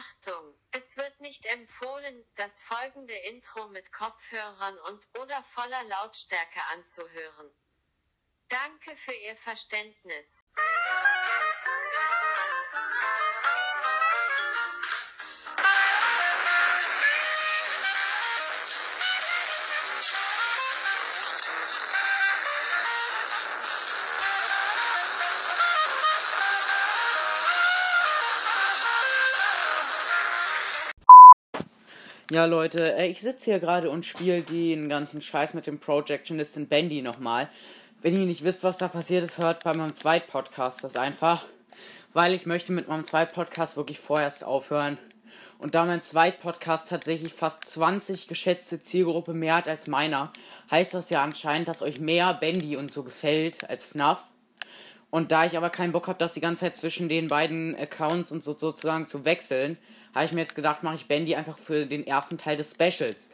Achtung, es wird nicht empfohlen, das folgende Intro mit Kopfhörern und oder voller Lautstärke anzuhören. Danke für Ihr Verständnis. Ja, Leute, äh, ich sitze hier gerade und spiele den ganzen Scheiß mit dem Projectionist in Bandy nochmal. Wenn ihr nicht wisst, was da passiert ist, hört bei meinem Zweit-Podcast das einfach. Weil ich möchte mit meinem Zweit-Podcast wirklich vorerst aufhören. Und da mein Zweit-Podcast tatsächlich fast 20 geschätzte Zielgruppe mehr hat als meiner, heißt das ja anscheinend, dass euch mehr Bandy und so gefällt als FNAF. Und da ich aber keinen Bock habe, das die ganze Zeit zwischen den beiden Accounts und so sozusagen zu wechseln, habe ich mir jetzt gedacht, mache ich Bandy einfach für den ersten Teil des Specials.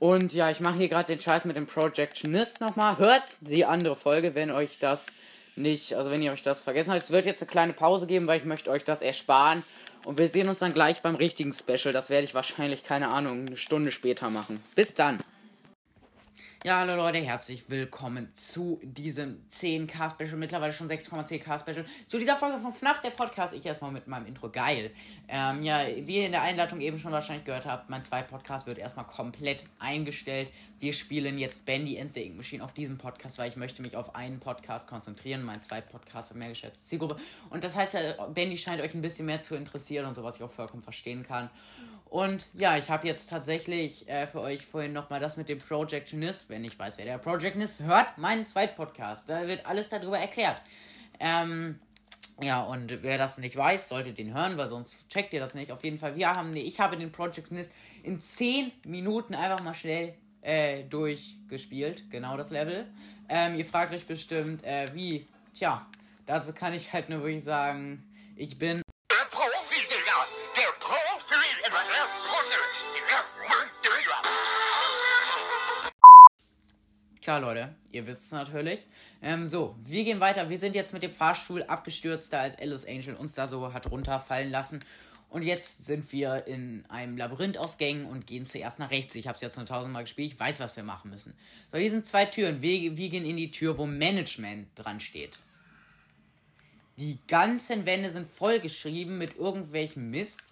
Und ja, ich mache hier gerade den Scheiß mit dem Projectionist nochmal. Hört die andere Folge, wenn euch das nicht, also wenn ihr euch das vergessen habt. Es wird jetzt eine kleine Pause geben, weil ich möchte euch das ersparen. Und wir sehen uns dann gleich beim richtigen Special. Das werde ich wahrscheinlich, keine Ahnung, eine Stunde später machen. Bis dann. Ja, hallo Leute, herzlich willkommen zu diesem 10k Special, mittlerweile schon 6,10k Special. Zu dieser Folge von FNAF, der Podcast. Ich erstmal mit meinem Intro. Geil. Ähm, ja, wie ihr in der Einleitung eben schon wahrscheinlich gehört habt, mein zweiter Podcast wird erstmal komplett eingestellt. Wir spielen jetzt Bandy and the Ink Machine auf diesem Podcast, weil ich möchte mich auf einen Podcast konzentrieren. Mein zweiter Podcast hat mehr geschätzte Zielgruppe. Und das heißt ja, Bandy scheint euch ein bisschen mehr zu interessieren und so, was ich auch vollkommen verstehen kann. Und ja, ich habe jetzt tatsächlich äh, für euch vorhin nochmal das mit dem Projectionist. Wenn ich weiß, wer der Projectionist hört, meinen zweiten Podcast. Da wird alles darüber erklärt. Ähm, ja, und wer das nicht weiß, sollte den hören, weil sonst checkt ihr das nicht. Auf jeden Fall, wir haben, nee, ich habe den Projectionist in 10 Minuten einfach mal schnell äh, durchgespielt. Genau das Level. Ähm, ihr fragt euch bestimmt, äh, wie? Tja, dazu kann ich halt nur wirklich sagen, ich bin Klar, Leute, ihr wisst es natürlich. Ähm, so, wir gehen weiter. Wir sind jetzt mit dem Fahrstuhl abgestürzt, da als Alice Angel uns da so hat runterfallen lassen. Und jetzt sind wir in einem Labyrinth aus Gängen und gehen zuerst nach rechts. Ich habe es jetzt nur tausendmal gespielt. Ich weiß, was wir machen müssen. So, hier sind zwei Türen. Wir, wir gehen in die Tür, wo Management dran steht. Die ganzen Wände sind vollgeschrieben mit irgendwelchem Mist.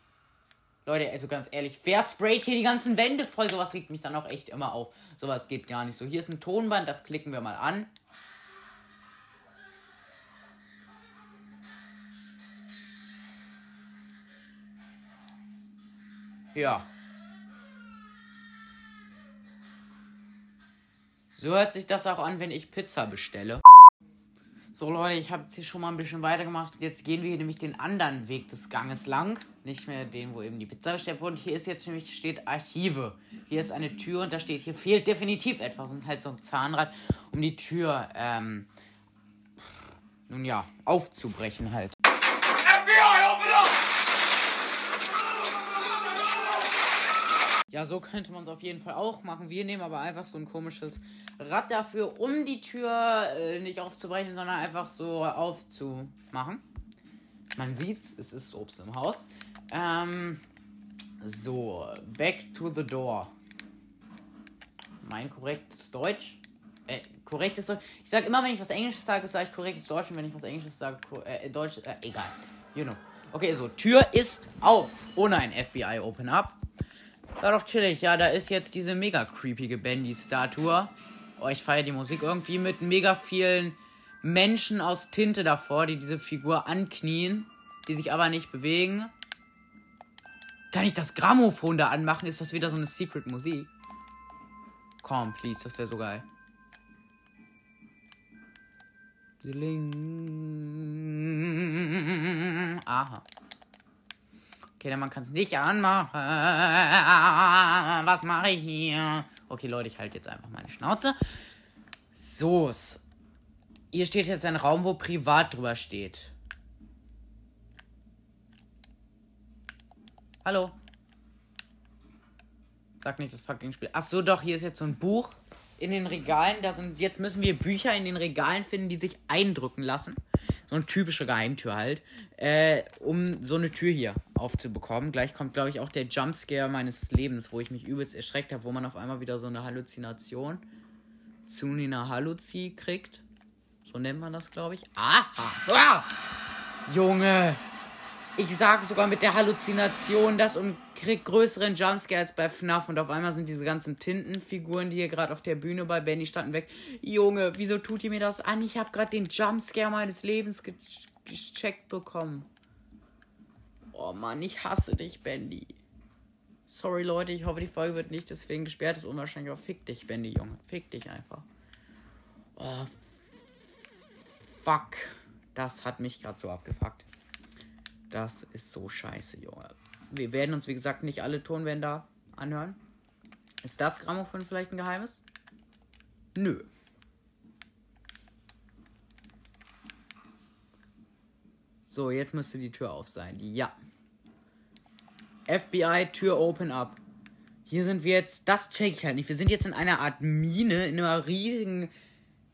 Leute, also ganz ehrlich, wer sprayt hier die ganzen Wände voll? Sowas regt mich dann auch echt immer auf. Sowas geht gar nicht so. Hier ist ein Tonband, das klicken wir mal an. Ja. So hört sich das auch an, wenn ich Pizza bestelle. So Leute, ich habe jetzt hier schon mal ein bisschen weitergemacht. Jetzt gehen wir nämlich den anderen Weg des Ganges lang. Nicht mehr den, wo eben die Pizza bestellt wurde. Hier ist jetzt nämlich, steht Archive. Hier ist eine Tür und da steht, hier fehlt definitiv etwas. Und halt so ein Zahnrad, um die Tür, ähm, nun ja, aufzubrechen halt. Ja, so könnte man es auf jeden Fall auch machen. Wir nehmen aber einfach so ein komisches Rad dafür, um die Tür äh, nicht aufzubrechen, sondern einfach so aufzumachen. Man sieht's, es ist Obst im Haus. Ähm, so, back to the door. Mein korrektes Deutsch. Äh, korrektes Deutsch. Ich sage immer, wenn ich was Englisches sage, sage ich korrektes Deutsch. Und wenn ich was Englisches sage, äh, Deutsch, äh, egal. You know. Okay, so, Tür ist auf. Ohne ein FBI Open Up. War doch chillig. Ja, da ist jetzt diese mega creepige Bandy-Statue. Oh, ich feiere die Musik irgendwie mit mega vielen Menschen aus Tinte davor, die diese Figur anknien, die sich aber nicht bewegen. Kann ich das Grammophon da anmachen? Ist das wieder so eine Secret-Musik? Komm, please, das wäre so geil. Aha. Okay, dann man kann es nicht anmachen. Was mache ich hier? Okay, Leute, ich halte jetzt einfach meine Schnauze. So. Hier steht jetzt ein Raum, wo privat drüber steht. Hallo. Sag nicht das fucking Spiel. Ach so, doch, hier ist jetzt so ein Buch in den Regalen. Da sind, jetzt müssen wir Bücher in den Regalen finden, die sich eindrücken lassen. So eine typische Geheimtür halt. Äh, um so eine Tür hier aufzubekommen. Gleich kommt, glaube ich, auch der Jumpscare meines Lebens, wo ich mich übelst erschreckt habe, wo man auf einmal wieder so eine Halluzination, Zunina Halluzi kriegt. So nennt man das, glaube ich. Aha! Ah! Junge! Ich sage sogar mit der Halluzination das und krieg größeren Jumpscare als bei FNAF und auf einmal sind diese ganzen Tintenfiguren, die hier gerade auf der Bühne bei Benny standen, weg. Junge, wieso tut ihr mir das an? Ich habe gerade den Jumpscare meines Lebens ge gecheckt bekommen. Oh Mann, ich hasse dich, Bendy. Sorry, Leute, ich hoffe, die Folge wird nicht deswegen gesperrt. Das ist unwahrscheinlich, aber fick dich, Bendy, Junge. Fick dich einfach. Oh, fuck. Das hat mich gerade so abgefuckt. Das ist so scheiße, Junge. Wir werden uns, wie gesagt, nicht alle Tonbänder anhören. Ist das Grammophon vielleicht ein Geheimnis? Nö. So, jetzt müsste die Tür auf sein. Ja. FBI, Tür open up. Hier sind wir jetzt. Das check ich halt nicht. Wir sind jetzt in einer Art Mine, in einer riesigen.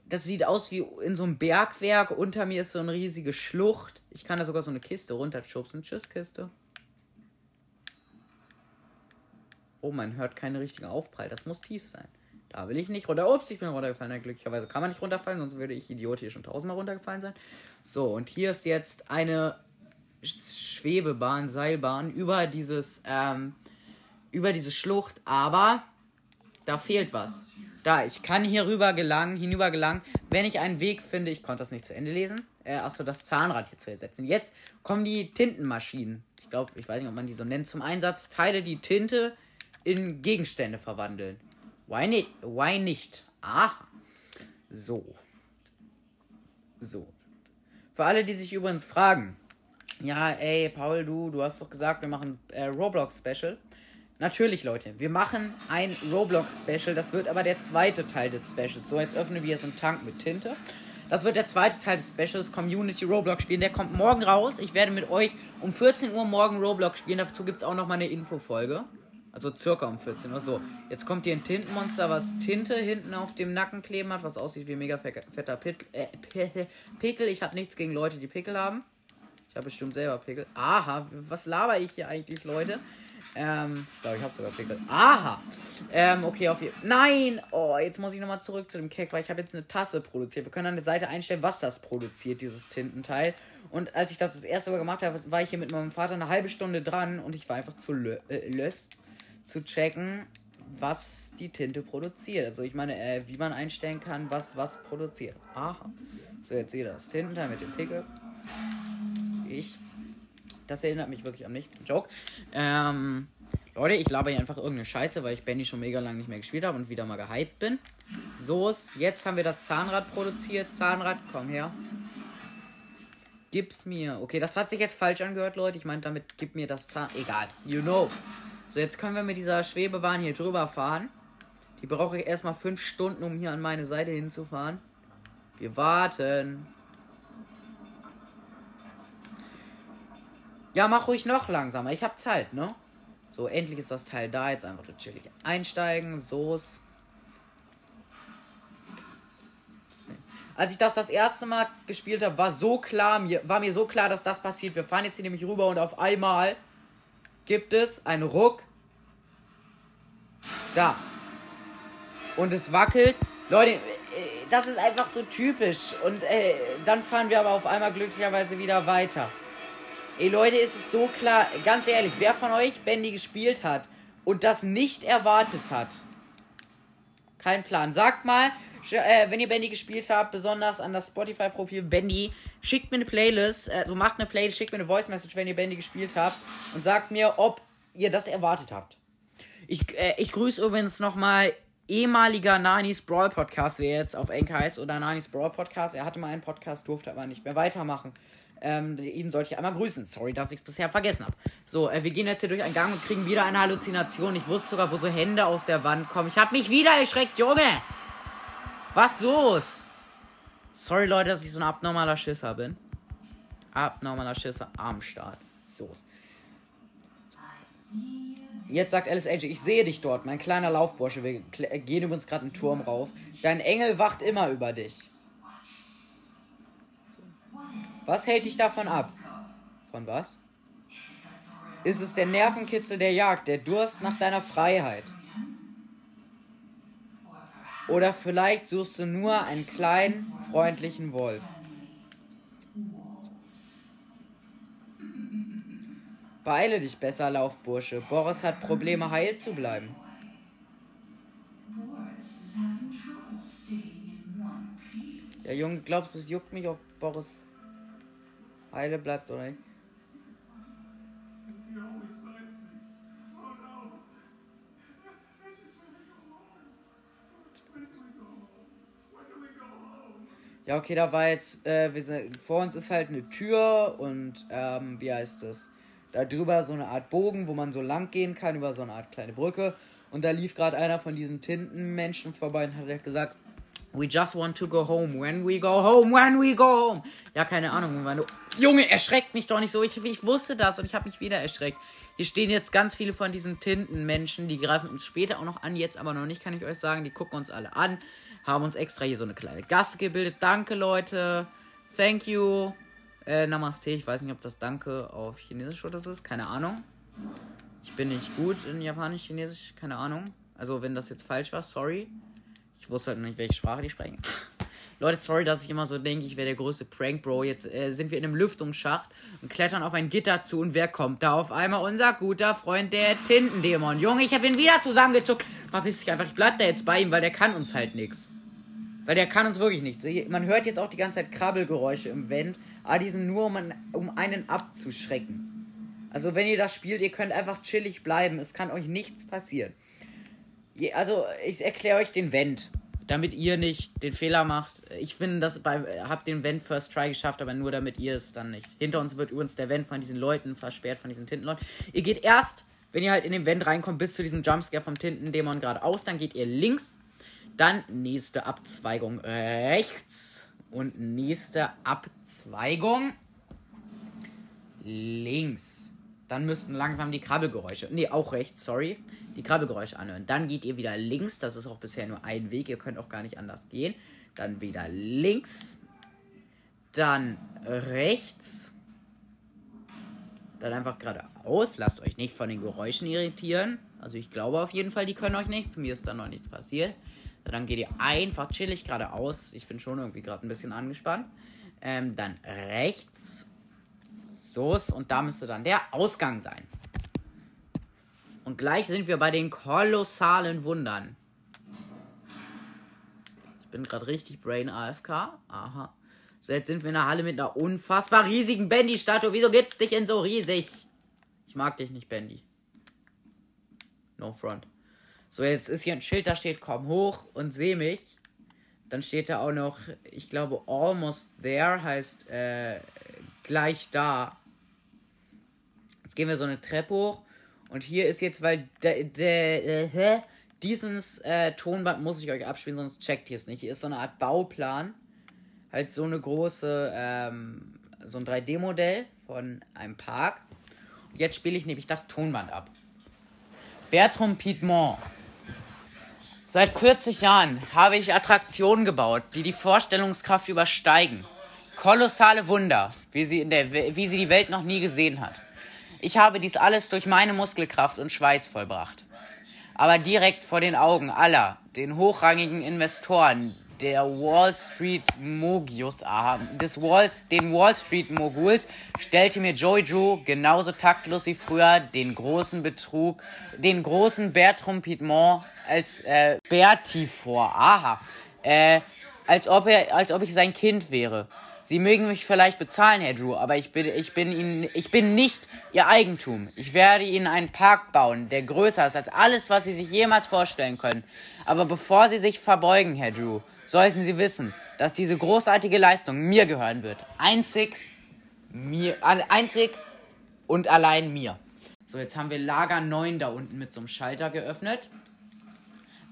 Das sieht aus wie in so einem Bergwerk. Unter mir ist so eine riesige Schlucht. Ich kann da sogar so eine Kiste runterschubsen. Tschüss, Kiste. Oh, man hört keine richtigen Aufprall. Das muss tief sein. Da will ich nicht runter. Ups, ich bin runtergefallen. Ja, glücklicherweise kann man nicht runterfallen, sonst würde ich idiotisch schon tausendmal runtergefallen sein. So, und hier ist jetzt eine Schwebebahn, Seilbahn über dieses, ähm, über diese Schlucht, aber da fehlt was. Da, ich kann hier rüber gelangen, hinüber gelangen, wenn ich einen Weg finde, ich konnte das nicht zu Ende lesen, äh, achso, das Zahnrad hier zu ersetzen. Jetzt kommen die Tintenmaschinen. Ich glaube, ich weiß nicht, ob man die so nennt, zum Einsatz. Teile die Tinte in Gegenstände verwandeln. Why nicht? Why nicht? Aha. So. So. Für alle, die sich übrigens fragen, ja, ey, Paul, du, du hast doch gesagt, wir machen äh, Roblox-Special. Natürlich, Leute, wir machen ein Roblox-Special. Das wird aber der zweite Teil des Specials. So, jetzt öffnen wir jetzt einen Tank mit Tinte. Das wird der zweite Teil des Specials, Community Roblox spielen. Der kommt morgen raus. Ich werde mit euch um 14 Uhr morgen Roblox spielen. Dazu gibt es auch noch mal eine Infofolge. Also circa um 14 Uhr. So, jetzt kommt hier ein Tintenmonster, was Tinte hinten auf dem Nacken kleben hat, was aussieht wie mega fetter. Äh, Pickel. Ich habe nichts gegen Leute, die Pickel haben. Ich habe bestimmt selber Pickel. Aha, was laber ich hier eigentlich, Leute? Ähm, ich glaube, ich habe sogar Pickel. Aha! Ähm, okay, auf jeden. Nein! Oh, jetzt muss ich nochmal zurück zu dem Cake, weil ich habe jetzt eine Tasse produziert. Wir können an der Seite einstellen, was das produziert, dieses Tintenteil. Und als ich das das erste Mal gemacht habe, war ich hier mit meinem Vater eine halbe Stunde dran und ich war einfach zu lö äh, löst zu checken, was die Tinte produziert. Also ich meine, äh, wie man einstellen kann, was was produziert. Aha. So, jetzt seht ihr das Tintenteil mit dem Pickel ich. Das erinnert mich wirklich an mich. Joke. Ähm, Leute, ich laber hier einfach irgendeine Scheiße, weil ich Benny schon mega lange nicht mehr gespielt habe und wieder mal gehypt bin. So, jetzt haben wir das Zahnrad produziert. Zahnrad, komm her. Gib's mir. Okay, das hat sich jetzt falsch angehört, Leute. Ich meine damit, gib mir das Zahn. Egal. You know. So, jetzt können wir mit dieser Schwebebahn hier drüber fahren. Die brauche ich erstmal fünf Stunden, um hier an meine Seite hinzufahren. Wir warten. Ja, mach ruhig noch langsamer. Ich hab Zeit, ne? So, endlich ist das Teil da. Jetzt einfach chillig einsteigen. So ist. Als ich das das erste Mal gespielt habe, war so klar, mir, war mir so klar, dass das passiert. Wir fahren jetzt hier nämlich rüber und auf einmal gibt es einen Ruck. Da. Und es wackelt. Leute, äh, das ist einfach so typisch. Und äh, dann fahren wir aber auf einmal glücklicherweise wieder weiter. Ey Leute, ist es so klar, ganz ehrlich, wer von euch Bendy gespielt hat und das nicht erwartet hat? Kein Plan. Sagt mal, äh, wenn ihr Bendy gespielt habt, besonders an das Spotify-Profil Bendy, schickt mir eine Playlist, also macht eine Playlist, schickt mir eine Voice-Message, wenn ihr Bendy gespielt habt und sagt mir, ob ihr das erwartet habt. Ich, äh, ich grüße übrigens nochmal ehemaliger Nanis Brawl Podcast, wer jetzt auf Enk heißt, oder Nanis Brawl Podcast. Er hatte mal einen Podcast, durfte aber nicht mehr weitermachen. Ähm, ihn sollte ich einmal grüßen. Sorry, dass ich es bisher vergessen habe. So, äh, wir gehen jetzt hier durch einen Gang und kriegen wieder eine Halluzination. Ich wusste sogar, wo so Hände aus der Wand kommen. Ich habe mich wieder erschreckt, Junge! Was los? Sorry, Leute, dass ich so ein abnormaler Schisser bin. Abnormaler Schisser am Start. So. Jetzt sagt Alice AJ, ich sehe dich dort, mein kleiner Laufbursche. Wir gehen übrigens gerade einen Turm rauf. Dein Engel wacht immer über dich. Was hält dich davon ab? Von was? Ist es der Nervenkitzel der Jagd, der Durst nach deiner Freiheit? Oder vielleicht suchst du nur einen kleinen, freundlichen Wolf. Beeile dich besser, Laufbursche. Boris hat Probleme, heil zu bleiben. Ja, Junge, glaubst du, es juckt mich, ob Boris heile bleibt oder nicht? Ja, okay, da war jetzt, äh, sind, vor uns ist halt eine Tür und, ähm, wie heißt das? Da drüber so eine Art Bogen, wo man so lang gehen kann, über so eine Art kleine Brücke. Und da lief gerade einer von diesen Tintenmenschen vorbei und hat gesagt, We just want to go home. When we go home, when we go home. Ja, keine Ahnung. Meine... Junge, erschreckt mich doch nicht so. Ich, ich wusste das und ich habe mich wieder erschreckt. Hier stehen jetzt ganz viele von diesen Tintenmenschen. Die greifen uns später auch noch an. Jetzt aber noch nicht, kann ich euch sagen. Die gucken uns alle an haben uns extra hier so eine kleine Gasse gebildet. Danke, Leute. Thank you. Äh, Namaste. Ich weiß nicht, ob das Danke auf Chinesisch oder so ist. Keine Ahnung. Ich bin nicht gut in Japanisch, Chinesisch. Keine Ahnung. Also, wenn das jetzt falsch war, sorry. Ich wusste halt nicht, welche Sprache die sprechen. Leute, sorry, dass ich immer so denke, ich wäre der größte Prank, Bro. Jetzt äh, sind wir in einem Lüftungsschacht und klettern auf ein Gitter zu. Und wer kommt da auf einmal? Unser guter Freund, der Tintendämon. Junge, ich habe ihn wieder zusammengezuckt. Verpiss dich einfach. Ich bleib da jetzt bei ihm, weil der kann uns halt nichts. Weil der kann uns wirklich nichts. Man hört jetzt auch die ganze Zeit Krabbelgeräusche im Vent, aber die sind nur, um, um einen abzuschrecken. Also wenn ihr das spielt, ihr könnt einfach chillig bleiben. Es kann euch nichts passieren. Also ich erkläre euch den Vent, damit ihr nicht den Fehler macht. Ich bin das bei, hab den Vent First Try geschafft, aber nur damit ihr es dann nicht. Hinter uns wird übrigens der Vent von diesen Leuten versperrt, von diesen Tintenleuten. Ihr geht erst, wenn ihr halt in den Vent reinkommt, bis zu diesem Jumpscare vom Tintendämon geradeaus, dann geht ihr links dann nächste Abzweigung rechts. Und nächste Abzweigung links. Dann müssten langsam die Krabbelgeräusche. Nee, auch rechts, sorry. Die Krabbelgeräusche anhören. Dann geht ihr wieder links. Das ist auch bisher nur ein Weg. Ihr könnt auch gar nicht anders gehen. Dann wieder links. Dann rechts. Dann einfach geradeaus. Lasst euch nicht von den Geräuschen irritieren. Also ich glaube auf jeden Fall, die können euch nichts. Mir ist da noch nichts passiert. Dann geht ihr einfach chillig geradeaus. Ich bin schon irgendwie gerade ein bisschen angespannt. Ähm, dann rechts. So, und da müsste dann der Ausgang sein. Und gleich sind wir bei den kolossalen Wundern. Ich bin gerade richtig Brain AFK. Aha. So, jetzt sind wir in der Halle mit einer unfassbar riesigen Bendy-Statue. Wieso gibt's dich denn so riesig? Ich mag dich nicht, Bendy. No front. So, jetzt ist hier ein Schild, da steht, komm hoch und seh mich. Dann steht da auch noch, ich glaube, almost there heißt äh, gleich da. Jetzt gehen wir so eine Treppe hoch. Und hier ist jetzt, weil der, der, äh, dieses äh, Tonband muss ich euch abspielen, sonst checkt ihr es nicht. Hier ist so eine Art Bauplan. Halt so eine große, ähm, so ein 3D-Modell von einem Park. Und jetzt spiele ich nämlich das Tonband ab. Bertram Piedmont Seit 40 Jahren habe ich Attraktionen gebaut, die die Vorstellungskraft übersteigen. Kolossale Wunder, wie sie, in der, wie sie die Welt noch nie gesehen hat. Ich habe dies alles durch meine Muskelkraft und Schweiß vollbracht. Aber direkt vor den Augen aller, den hochrangigen Investoren, der Wall Street Mogius, aha, des Walls, den Wall Street Moguls, stellte mir Joey Drew genauso taktlos wie früher den großen Betrug, den großen Bertram Piedmont als äh, Bertie vor. Aha. Äh, als ob er, als ob ich sein Kind wäre. Sie mögen mich vielleicht bezahlen, Herr Drew, aber ich bin, ich bin Ihnen, ich bin nicht Ihr Eigentum. Ich werde Ihnen einen Park bauen, der größer ist als alles, was Sie sich jemals vorstellen können. Aber bevor Sie sich verbeugen, Herr Drew, sollten Sie wissen, dass diese großartige Leistung mir gehören wird. Einzig mir, einzig und allein mir. So, jetzt haben wir Lager 9 da unten mit so einem Schalter geöffnet.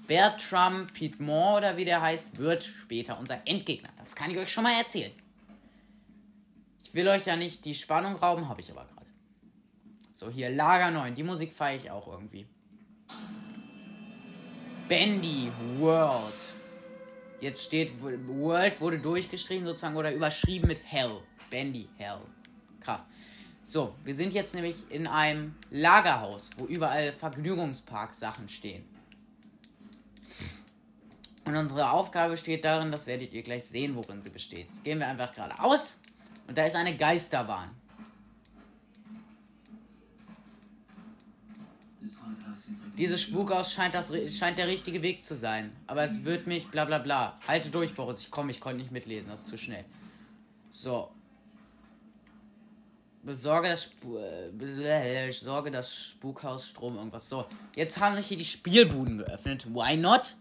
Bertram Piedmont oder wie der heißt, wird später unser Endgegner. Das kann ich euch schon mal erzählen. Will euch ja nicht die Spannung rauben, habe ich aber gerade. So, hier Lager 9. Die Musik feiere ich auch irgendwie. Bendy World. Jetzt steht, World wurde durchgeschrieben sozusagen oder überschrieben mit Hell. Bendy Hell. Krass. So, wir sind jetzt nämlich in einem Lagerhaus, wo überall Vergnügungspark-Sachen stehen. Und unsere Aufgabe besteht darin, das werdet ihr gleich sehen, worin sie besteht. Jetzt gehen wir einfach geradeaus und da ist eine Geisterbahn. Dieses Spukhaus scheint, das, scheint der richtige Weg zu sein. Aber es wird mich, bla bla bla. Halte durch, Boris. Ich komme, ich konnte nicht mitlesen. Das ist zu schnell. So. Besorge das, Sp äh, sorge das Spukhaus Strom, irgendwas. So. Jetzt haben sich hier die Spielbuden geöffnet. Why not?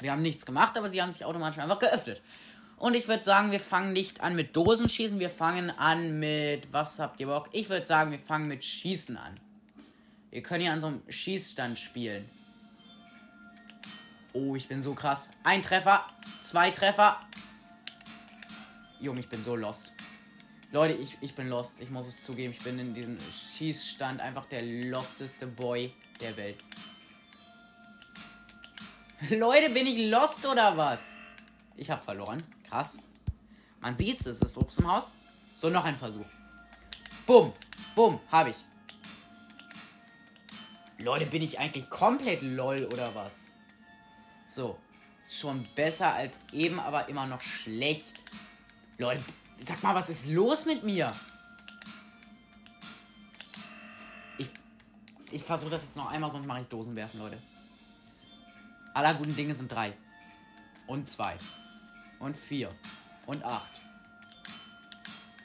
Wir haben nichts gemacht, aber sie haben sich automatisch einfach geöffnet. Und ich würde sagen, wir fangen nicht an mit Dosenschießen, wir fangen an mit. Was habt ihr Bock? Ich würde sagen, wir fangen mit Schießen an. Wir können hier an so einem Schießstand spielen. Oh, ich bin so krass. Ein Treffer, zwei Treffer. Junge, ich bin so lost. Leute, ich, ich bin lost. Ich muss es zugeben. Ich bin in diesem Schießstand einfach der losteste Boy der Welt. Leute, bin ich lost oder was? Ich habe verloren. Krass. Man sieht's, es ist Obst im Haus. So, noch ein Versuch. Bumm, bumm, habe ich. Leute, bin ich eigentlich komplett lol oder was? So. Schon besser als eben, aber immer noch schlecht. Leute, sag mal, was ist los mit mir? Ich, ich versuche das jetzt noch einmal, sonst mache ich Dosen werfen, Leute. Aller guten Dinge sind drei. Und zwei. Und vier. Und acht.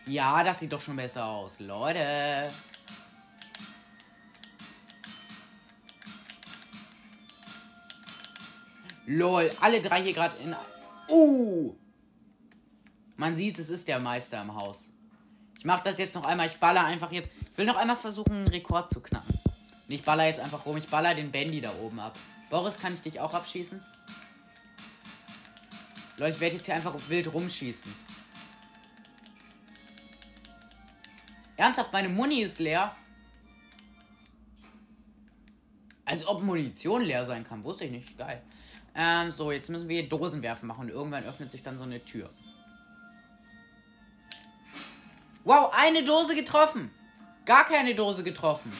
Ja, das sieht doch schon besser aus. Leute. Lol, alle drei hier gerade in. Uh! Man sieht, es ist der Meister im Haus. Ich mache das jetzt noch einmal. Ich baller einfach jetzt. Ich will noch einmal versuchen, einen Rekord zu knacken. Und ich baller jetzt einfach rum. Ich baller den Bandy da oben ab. Boris, kann ich dich auch abschießen? Leute, ich werde jetzt hier einfach wild rumschießen. Ernsthaft, meine Muni ist leer. Als ob Munition leer sein kann. Wusste ich nicht. Geil. Ähm, so, jetzt müssen wir Dosenwerfen machen und irgendwann öffnet sich dann so eine Tür. Wow, eine Dose getroffen. Gar keine Dose getroffen.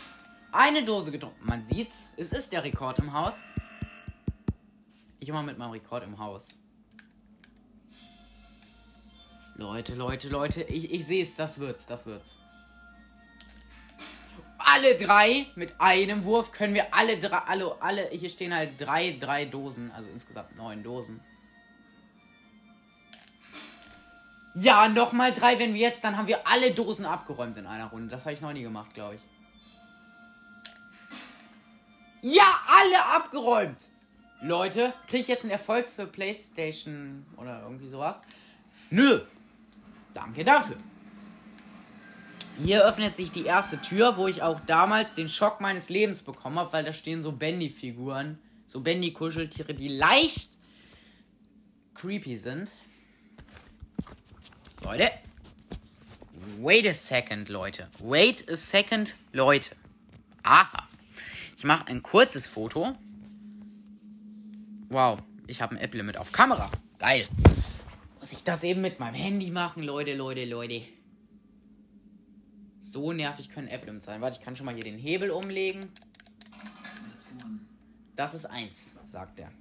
Eine Dose getroffen. Man sieht's. Es ist der Rekord im Haus. Ich immer mit meinem Rekord im Haus. Leute, Leute, Leute. Ich, ich sehe es. Das wird's. Das wird's alle drei mit einem Wurf können wir alle drei, alle, alle, hier stehen halt drei, drei Dosen, also insgesamt neun Dosen. Ja, nochmal drei, wenn wir jetzt, dann haben wir alle Dosen abgeräumt in einer Runde. Das habe ich noch nie gemacht, glaube ich. Ja, alle abgeräumt! Leute, kriege ich jetzt einen Erfolg für PlayStation oder irgendwie sowas? Nö. Danke dafür. Hier öffnet sich die erste Tür, wo ich auch damals den Schock meines Lebens bekommen habe, weil da stehen so Bendy-Figuren, so Bendy-Kuscheltiere, die leicht creepy sind. Leute. Wait a second, Leute. Wait a second, Leute. Aha. Ich mache ein kurzes Foto. Wow, ich habe ein Apple mit auf Kamera. Geil. Muss ich das eben mit meinem Handy machen, Leute, Leute, Leute. So nervig können Emblems sein. Warte, ich kann schon mal hier den Hebel umlegen. Das ist eins, sagt er.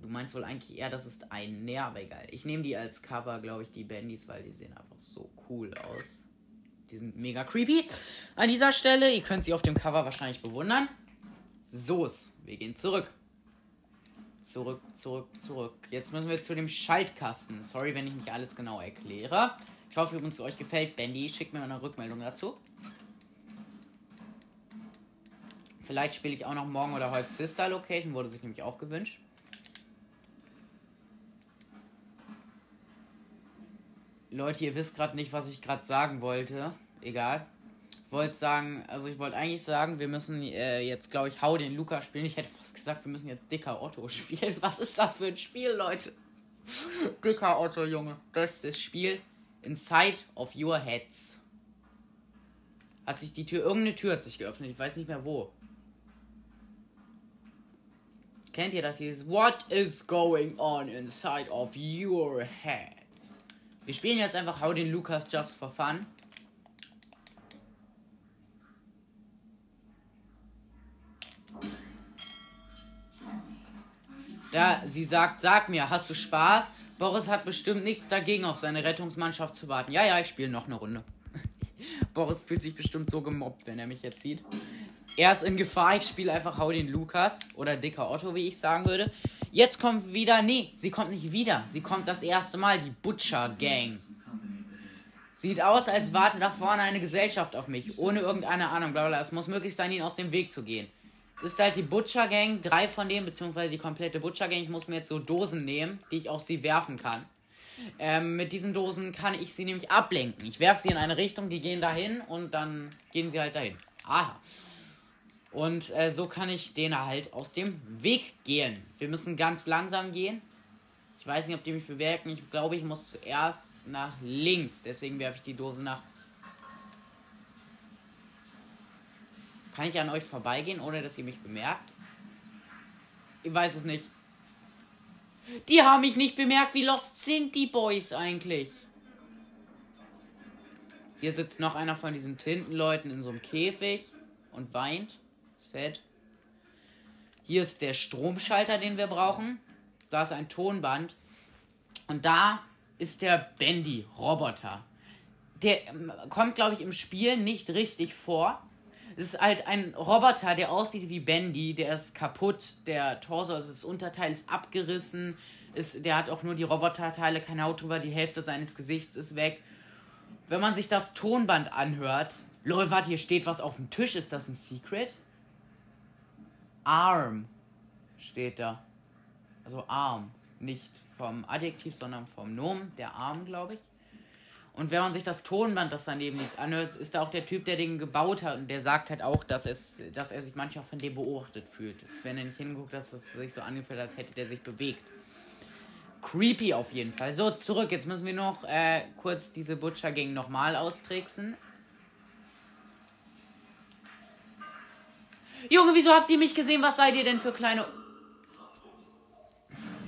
Du meinst wohl eigentlich eher, das ist ein. Aber egal. Ich nehme die als Cover, glaube ich, die Bandys, weil die sehen einfach so cool aus. Die sind mega creepy. An dieser Stelle, ihr könnt sie auf dem Cover wahrscheinlich bewundern. So ist. Wir gehen zurück. Zurück, zurück, zurück. Jetzt müssen wir zu dem Schaltkasten. Sorry, wenn ich nicht alles genau erkläre. Ich hoffe übrigens, euch gefällt Bandy. Schickt mir eine Rückmeldung dazu. Vielleicht spiele ich auch noch morgen oder heute Sister Location, wurde sich nämlich auch gewünscht. Leute, ihr wisst gerade nicht, was ich gerade sagen wollte. Egal. Ich wollte sagen, also ich wollte eigentlich sagen, wir müssen äh, jetzt, glaube ich, Hau den Luca spielen. Ich hätte fast gesagt, wir müssen jetzt Dicker Otto spielen. Was ist das für ein Spiel, Leute? Dicker Otto, Junge. Das ist das Spiel. Inside of your heads. Hat sich die Tür, irgendeine Tür hat sich geöffnet, ich weiß nicht mehr wo. Kennt ihr das hier? What is going on inside of your heads? Wir spielen jetzt einfach Hau den Lukas just for fun. Da sie sagt, sag mir, hast du Spaß? Boris hat bestimmt nichts dagegen, auf seine Rettungsmannschaft zu warten. Ja, ja, ich spiele noch eine Runde. Boris fühlt sich bestimmt so gemobbt, wenn er mich jetzt sieht. Er ist in Gefahr, ich spiele einfach Hau den Lukas oder Dicker Otto, wie ich sagen würde. Jetzt kommt wieder, nee, sie kommt nicht wieder. Sie kommt das erste Mal, die Butcher Gang. Sieht aus, als warte da vorne eine Gesellschaft auf mich, ohne irgendeine Ahnung, bla bla. Es muss möglich sein, ihnen aus dem Weg zu gehen. Es ist halt die Butcher Gang, drei von denen, beziehungsweise die komplette Butcher Gang. Ich muss mir jetzt so Dosen nehmen, die ich auf sie werfen kann. Ähm, mit diesen Dosen kann ich sie nämlich ablenken. Ich werfe sie in eine Richtung, die gehen dahin und dann gehen sie halt dahin. Aha. Und äh, so kann ich denen halt aus dem Weg gehen. Wir müssen ganz langsam gehen. Ich weiß nicht, ob die mich bewerten. Ich glaube, ich muss zuerst nach links. Deswegen werfe ich die Dose nach. Kann ich an euch vorbeigehen, ohne dass ihr mich bemerkt? Ich weiß es nicht. Die haben mich nicht bemerkt. Wie lost sind die Boys eigentlich? Hier sitzt noch einer von diesen Tintenleuten in so einem Käfig und weint. Sad. Hier ist der Stromschalter, den wir brauchen. Da ist ein Tonband. Und da ist der Bendy-Roboter. Der ähm, kommt, glaube ich, im Spiel nicht richtig vor. Es ist halt ein Roboter, der aussieht wie Bendy. Der ist kaputt. Der Torso, also das Unterteil ist abgerissen. Ist, der hat auch nur die Roboterteile, kein Haut drüber. Die Hälfte seines Gesichts ist weg. Wenn man sich das Tonband anhört. Lol, warte, hier steht was auf dem Tisch. Ist das ein Secret? Arm steht da. Also Arm. Nicht vom Adjektiv, sondern vom Nomen. Der Arm, glaube ich. Und wenn man sich das Tonband, das daneben liegt, anhört, ist da auch der Typ, der den gebaut hat. Und der sagt halt auch, dass, es, dass er sich manchmal von dem beobachtet fühlt. Dass, wenn er nicht hinguckt, dass es sich so angefühlt hat, als hätte der sich bewegt. Creepy auf jeden Fall. So, zurück. Jetzt müssen wir noch äh, kurz diese Butcher Gang nochmal austricksen. Junge, wieso habt ihr mich gesehen? Was seid ihr denn für kleine...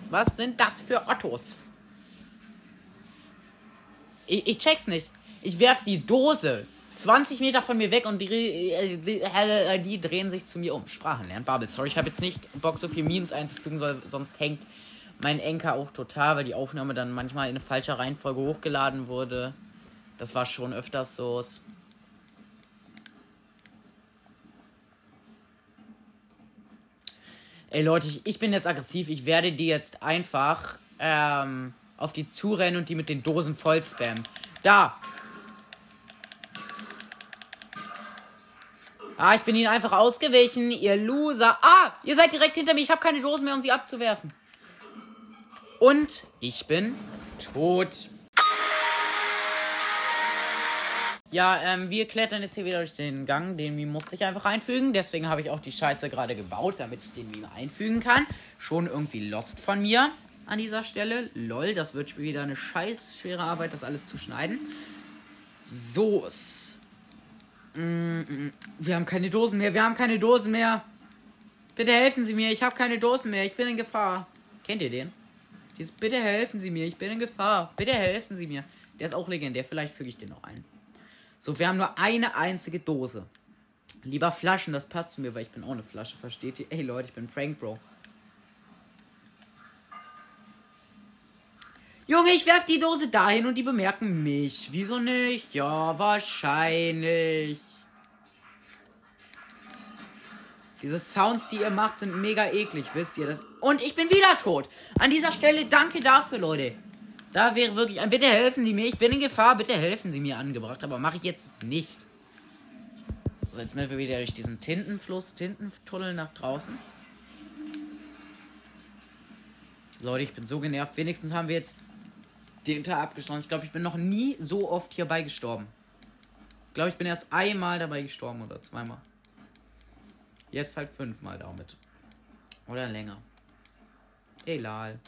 Was sind das für Ottos? Ich, ich check's nicht. Ich werf die Dose 20 Meter von mir weg und die, die, äh, die drehen sich zu mir um. Sprachen lernen, Babel. Sorry, ich habe jetzt nicht Bock, so viel Memes einzufügen, sonst hängt mein Enker auch total, weil die Aufnahme dann manchmal in eine falsche Reihenfolge hochgeladen wurde. Das war schon öfters so. Ey Leute, ich, ich bin jetzt aggressiv. Ich werde die jetzt einfach ähm, auf die zurennen und die mit den Dosen voll spammen. Da! Ah, ich bin ihnen einfach ausgewichen, ihr Loser. Ah, ihr seid direkt hinter mir. Ich habe keine Dosen mehr, um sie abzuwerfen. Und ich bin tot. Ja, ähm, wir klettern jetzt hier wieder durch den Gang. Den Meme musste ich einfach einfügen. Deswegen habe ich auch die Scheiße gerade gebaut, damit ich den Meme einfügen kann. Schon irgendwie lost von mir an dieser Stelle. Lol, das wird wieder eine scheiß schwere Arbeit, das alles zu schneiden. So. Mm, mm, mm. Wir haben keine Dosen mehr. Wir haben keine Dosen mehr. Bitte helfen Sie mir. Ich habe keine Dosen mehr. Ich bin in Gefahr. Kennt ihr den? Dieses Bitte helfen Sie mir. Ich bin in Gefahr. Bitte helfen Sie mir. Der ist auch legendär. Vielleicht füge ich den noch ein. So, wir haben nur eine einzige Dose. Lieber Flaschen, das passt zu mir, weil ich bin auch eine Flasche, versteht ihr? Ey Leute, ich bin Prank Bro. Junge, ich werf die Dose dahin und die bemerken mich. Wieso nicht? Ja, wahrscheinlich. Diese Sounds, die ihr macht, sind mega eklig, wisst ihr das? Und ich bin wieder tot. An dieser Stelle danke dafür, Leute. Da wäre wirklich ein Bitte helfen Sie mir. Ich bin in Gefahr. Bitte helfen Sie mir angebracht. Aber mache ich jetzt nicht. So, jetzt sind wir wieder durch diesen Tintenfluss, Tintentunnel nach draußen. Leute, ich bin so genervt. Wenigstens haben wir jetzt den Tag abgeschlossen. Ich glaube, ich bin noch nie so oft hierbei gestorben. Ich glaube, ich bin erst einmal dabei gestorben oder zweimal. Jetzt halt fünfmal damit. Oder länger. Egal.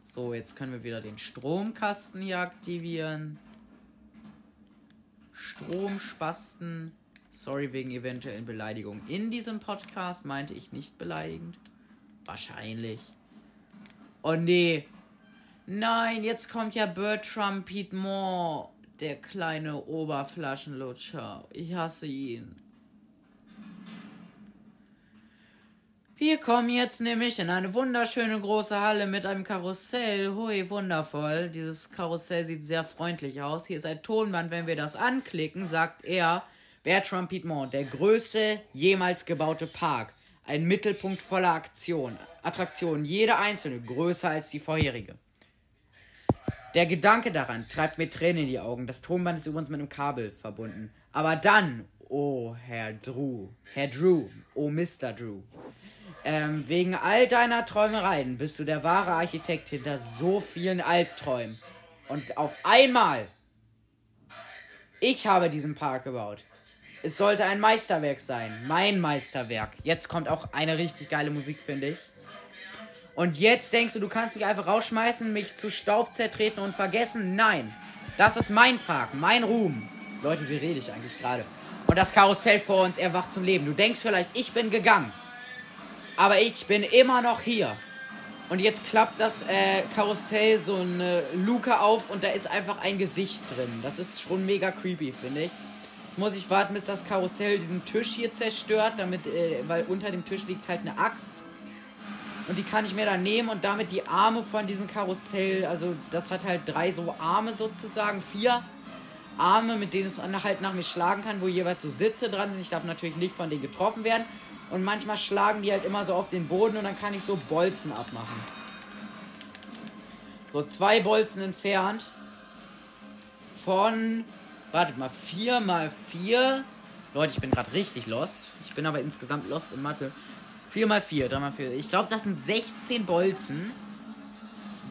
So, jetzt können wir wieder den Stromkasten hier aktivieren. Stromspasten. Sorry wegen eventuellen Beleidigungen in diesem Podcast. Meinte ich nicht beleidigend. Wahrscheinlich. Oh nee. Nein, jetzt kommt ja Bertram Piedmont, der kleine Oberflaschenlutscher. Ich hasse ihn. Wir kommen jetzt nämlich in eine wunderschöne große Halle mit einem Karussell. Hui, wundervoll. Dieses Karussell sieht sehr freundlich aus. Hier ist ein Tonband. Wenn wir das anklicken, sagt er, Bertram Piedmont, der größte jemals gebaute Park. Ein Mittelpunkt voller Aktion. Attraktionen, jede einzelne größer als die vorherige. Der Gedanke daran treibt mir Tränen in die Augen. Das Tonband ist übrigens mit einem Kabel verbunden. Aber dann, oh Herr Drew, Herr Drew, oh Mr. Drew, ähm, wegen all deiner Träumereien bist du der wahre Architekt hinter so vielen Albträumen. Und auf einmal, ich habe diesen Park gebaut. Es sollte ein Meisterwerk sein. Mein Meisterwerk. Jetzt kommt auch eine richtig geile Musik, finde ich. Und jetzt denkst du, du kannst mich einfach rausschmeißen, mich zu Staub zertreten und vergessen? Nein. Das ist mein Park, mein Ruhm. Leute, wie rede ich eigentlich gerade? Und das Karussell vor uns erwacht zum Leben. Du denkst vielleicht, ich bin gegangen. Aber ich bin immer noch hier. Und jetzt klappt das äh, Karussell so eine Luke auf und da ist einfach ein Gesicht drin. Das ist schon mega creepy, finde ich muss ich warten, bis das Karussell diesen Tisch hier zerstört, damit, äh, weil unter dem Tisch liegt halt eine Axt. Und die kann ich mir dann nehmen und damit die Arme von diesem Karussell, also das hat halt drei so Arme sozusagen, vier Arme, mit denen es halt nach mir schlagen kann, wo jeweils so Sitze dran sind. Ich darf natürlich nicht von denen getroffen werden. Und manchmal schlagen die halt immer so auf den Boden und dann kann ich so Bolzen abmachen. So zwei Bolzen entfernt. Von Wartet mal, 4 mal 4. Leute, ich bin gerade richtig lost. Ich bin aber insgesamt lost in Mathe. 4 mal 4, 3 mal 4. Ich glaube, das sind 16 Bolzen.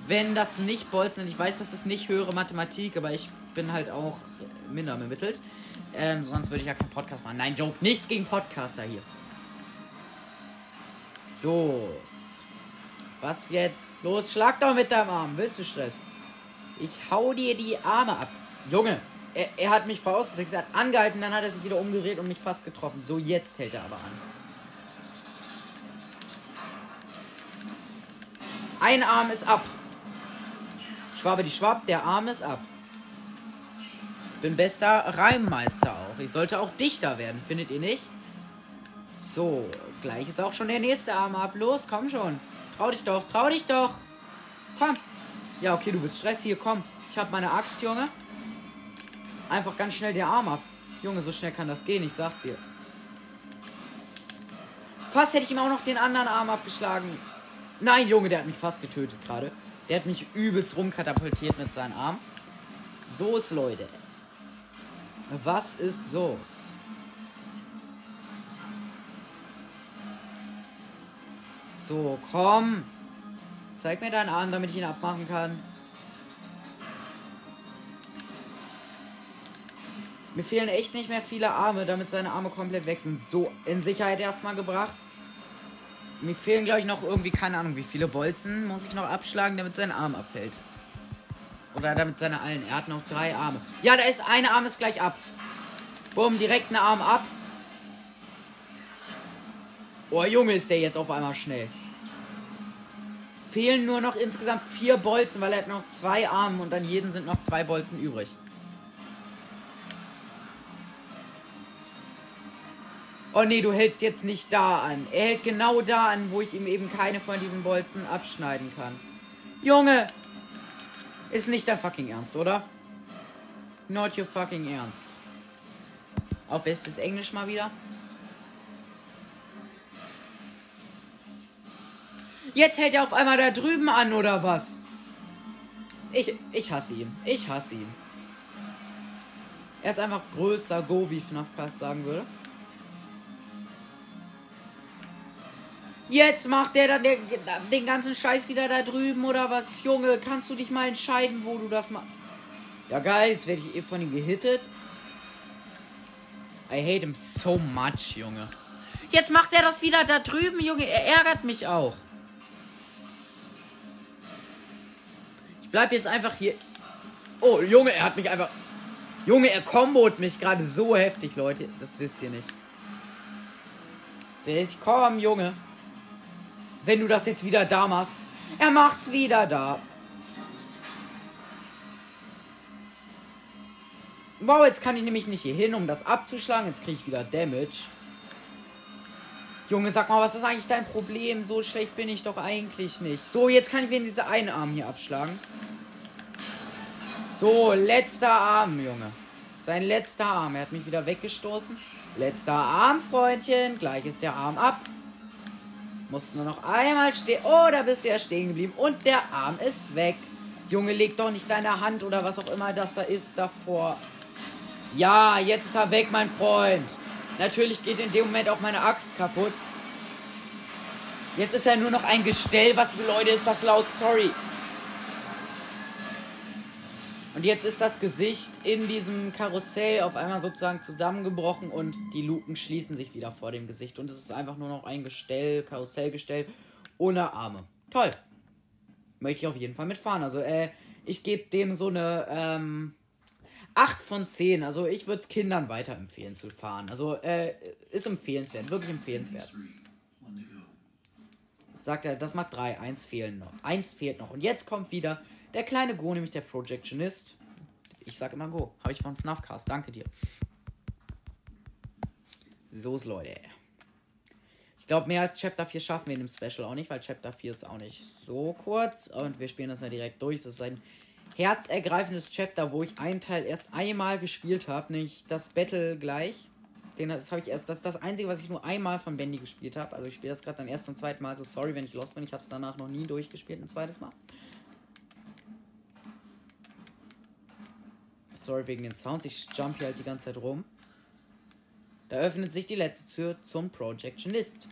Wenn das nicht Bolzen sind, ich weiß, das ist nicht höhere Mathematik, aber ich bin halt auch minder bemittelt. Ähm, sonst würde ich ja keinen Podcast machen. Nein, Joke, nichts gegen Podcaster hier. So. Was jetzt? Los, schlag doch mit deinem Arm. Willst du Stress? Ich hau dir die Arme ab. Junge, er, er hat mich vorausgedrückt, er hat angehalten, dann hat er sich wieder umgedreht und mich fast getroffen. So, jetzt hält er aber an. Ein Arm ist ab. Schwabe die Schwab, der Arm ist ab. Bin bester Reimmeister auch. Ich sollte auch dichter werden, findet ihr nicht? So, gleich ist auch schon der nächste Arm ab. Los, komm schon. Trau dich doch, trau dich doch. Komm. Ja, okay, du bist Stress. Hier, komm. Ich hab meine Axt, Junge einfach ganz schnell der Arm ab. Junge, so schnell kann das gehen, ich sag's dir. Fast hätte ich ihm auch noch den anderen Arm abgeschlagen. Nein, Junge, der hat mich fast getötet gerade. Der hat mich übelst rumkatapultiert mit seinem Arm. So's, Leute. Was ist So's? So, komm. Zeig mir deinen Arm, damit ich ihn abmachen kann. Mir fehlen echt nicht mehr viele Arme, damit seine Arme komplett weg sind. So in Sicherheit erstmal gebracht. Mir fehlen, glaube ich, noch irgendwie, keine Ahnung, wie viele Bolzen muss ich noch abschlagen, damit sein Arm abfällt. Oder damit seine allen. Er hat noch drei Arme. Ja, da ist eine Arm ist gleich ab. Bumm, direkt ein Arm ab. Oh, Junge, ist der jetzt auf einmal schnell. Fehlen nur noch insgesamt vier Bolzen, weil er hat noch zwei Arme und an jeden sind noch zwei Bolzen übrig. Oh nee, du hältst jetzt nicht da an. Er hält genau da an, wo ich ihm eben keine von diesen Bolzen abschneiden kann. Junge! Ist nicht dein fucking Ernst, oder? Not your fucking Ernst. Auch bestes Englisch mal wieder. Jetzt hält er auf einmal da drüben an, oder was? Ich, ich hasse ihn. Ich hasse ihn. Er ist einfach größer Go, wie FNAF sagen würde. Jetzt macht der dann den, den ganzen Scheiß wieder da drüben oder was? Junge, kannst du dich mal entscheiden, wo du das machst? Ja geil, jetzt werde ich eh von ihm gehittet. I hate him so much, Junge. Jetzt macht er das wieder da drüben, Junge. Er ärgert mich auch. Ich bleib jetzt einfach hier. Oh, Junge, er hat mich einfach. Junge, er kombot mich gerade so heftig, Leute. Das wisst ihr nicht. Komm, Junge. Wenn du das jetzt wieder da machst. Er macht's wieder da. Wow, jetzt kann ich nämlich nicht hier hin, um das abzuschlagen. Jetzt kriege ich wieder Damage. Junge, sag mal, was ist eigentlich dein Problem? So schlecht bin ich doch eigentlich nicht. So, jetzt kann ich mir diese einen Arm hier abschlagen. So, letzter Arm, Junge. Sein letzter Arm. Er hat mich wieder weggestoßen. Letzter Arm, Freundchen. Gleich ist der Arm ab. Musst nur noch einmal stehen. Oh, da bist du ja stehen geblieben. Und der Arm ist weg. Junge, leg doch nicht deine Hand oder was auch immer das da ist davor. Ja, jetzt ist er weg, mein Freund. Natürlich geht in dem Moment auch meine Axt kaputt. Jetzt ist er nur noch ein Gestell. Was für Leute ist das laut? Sorry. Und jetzt ist das Gesicht in diesem Karussell auf einmal sozusagen zusammengebrochen und die Luken schließen sich wieder vor dem Gesicht. Und es ist einfach nur noch ein Gestell, Karussellgestell ohne Arme. Toll. Möchte ich auf jeden Fall mitfahren. Also, äh, ich gebe dem so eine, ähm, 8 von 10. Also, ich würde es Kindern weiterempfehlen zu fahren. Also, äh, ist empfehlenswert. Wirklich empfehlenswert. Sagt er, das macht 3. Eins fehlen noch. Eins fehlt noch. Und jetzt kommt wieder der kleine Go, nämlich der Projectionist. Ich sag immer Go. Habe ich von FNAFcast. Danke dir. So, Leute. Ich glaube, mehr als Chapter 4 schaffen wir in dem Special auch nicht, weil Chapter 4 ist auch nicht so kurz. Und wir spielen das ja direkt durch. Das ist ein herzergreifendes Chapter, wo ich einen Teil erst einmal gespielt habe, nämlich das Battle gleich. Den, das habe ich erst, das ist das Einzige, was ich nur einmal von Bendy gespielt habe. Also ich spiele das gerade dann erst zum zweiten Mal. Also sorry, wenn ich lost bin. Ich habe es danach noch nie durchgespielt, ein zweites Mal. Sorry wegen den Sounds. Ich jump hier halt die ganze Zeit rum. Da öffnet sich die letzte Tür zum Projectionist.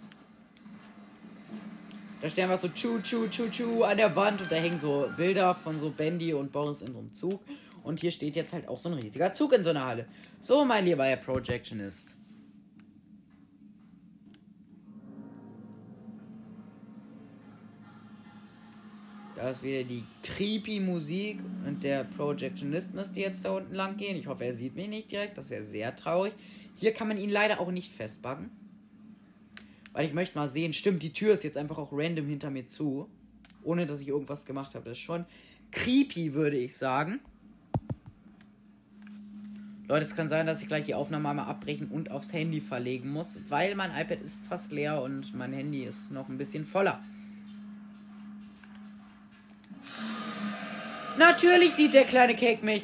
Da stehen wir so chu chu chu chu an der Wand und da hängen so Bilder von so Bendy und Boris in so einem Zug. Und hier steht jetzt halt auch so ein riesiger Zug in so einer Halle. So, mein lieber Herr Projectionist. Da ist wieder die creepy Musik und der Projectionist müsste jetzt da unten lang gehen. Ich hoffe, er sieht mich nicht direkt. Das ist ja sehr traurig. Hier kann man ihn leider auch nicht festbacken. Weil ich möchte mal sehen. Stimmt, die Tür ist jetzt einfach auch random hinter mir zu. Ohne dass ich irgendwas gemacht habe. Das ist schon creepy, würde ich sagen. Leute, es kann sein, dass ich gleich die Aufnahme einmal abbrechen und aufs Handy verlegen muss, weil mein iPad ist fast leer und mein Handy ist noch ein bisschen voller. Natürlich sieht der kleine Cake mich.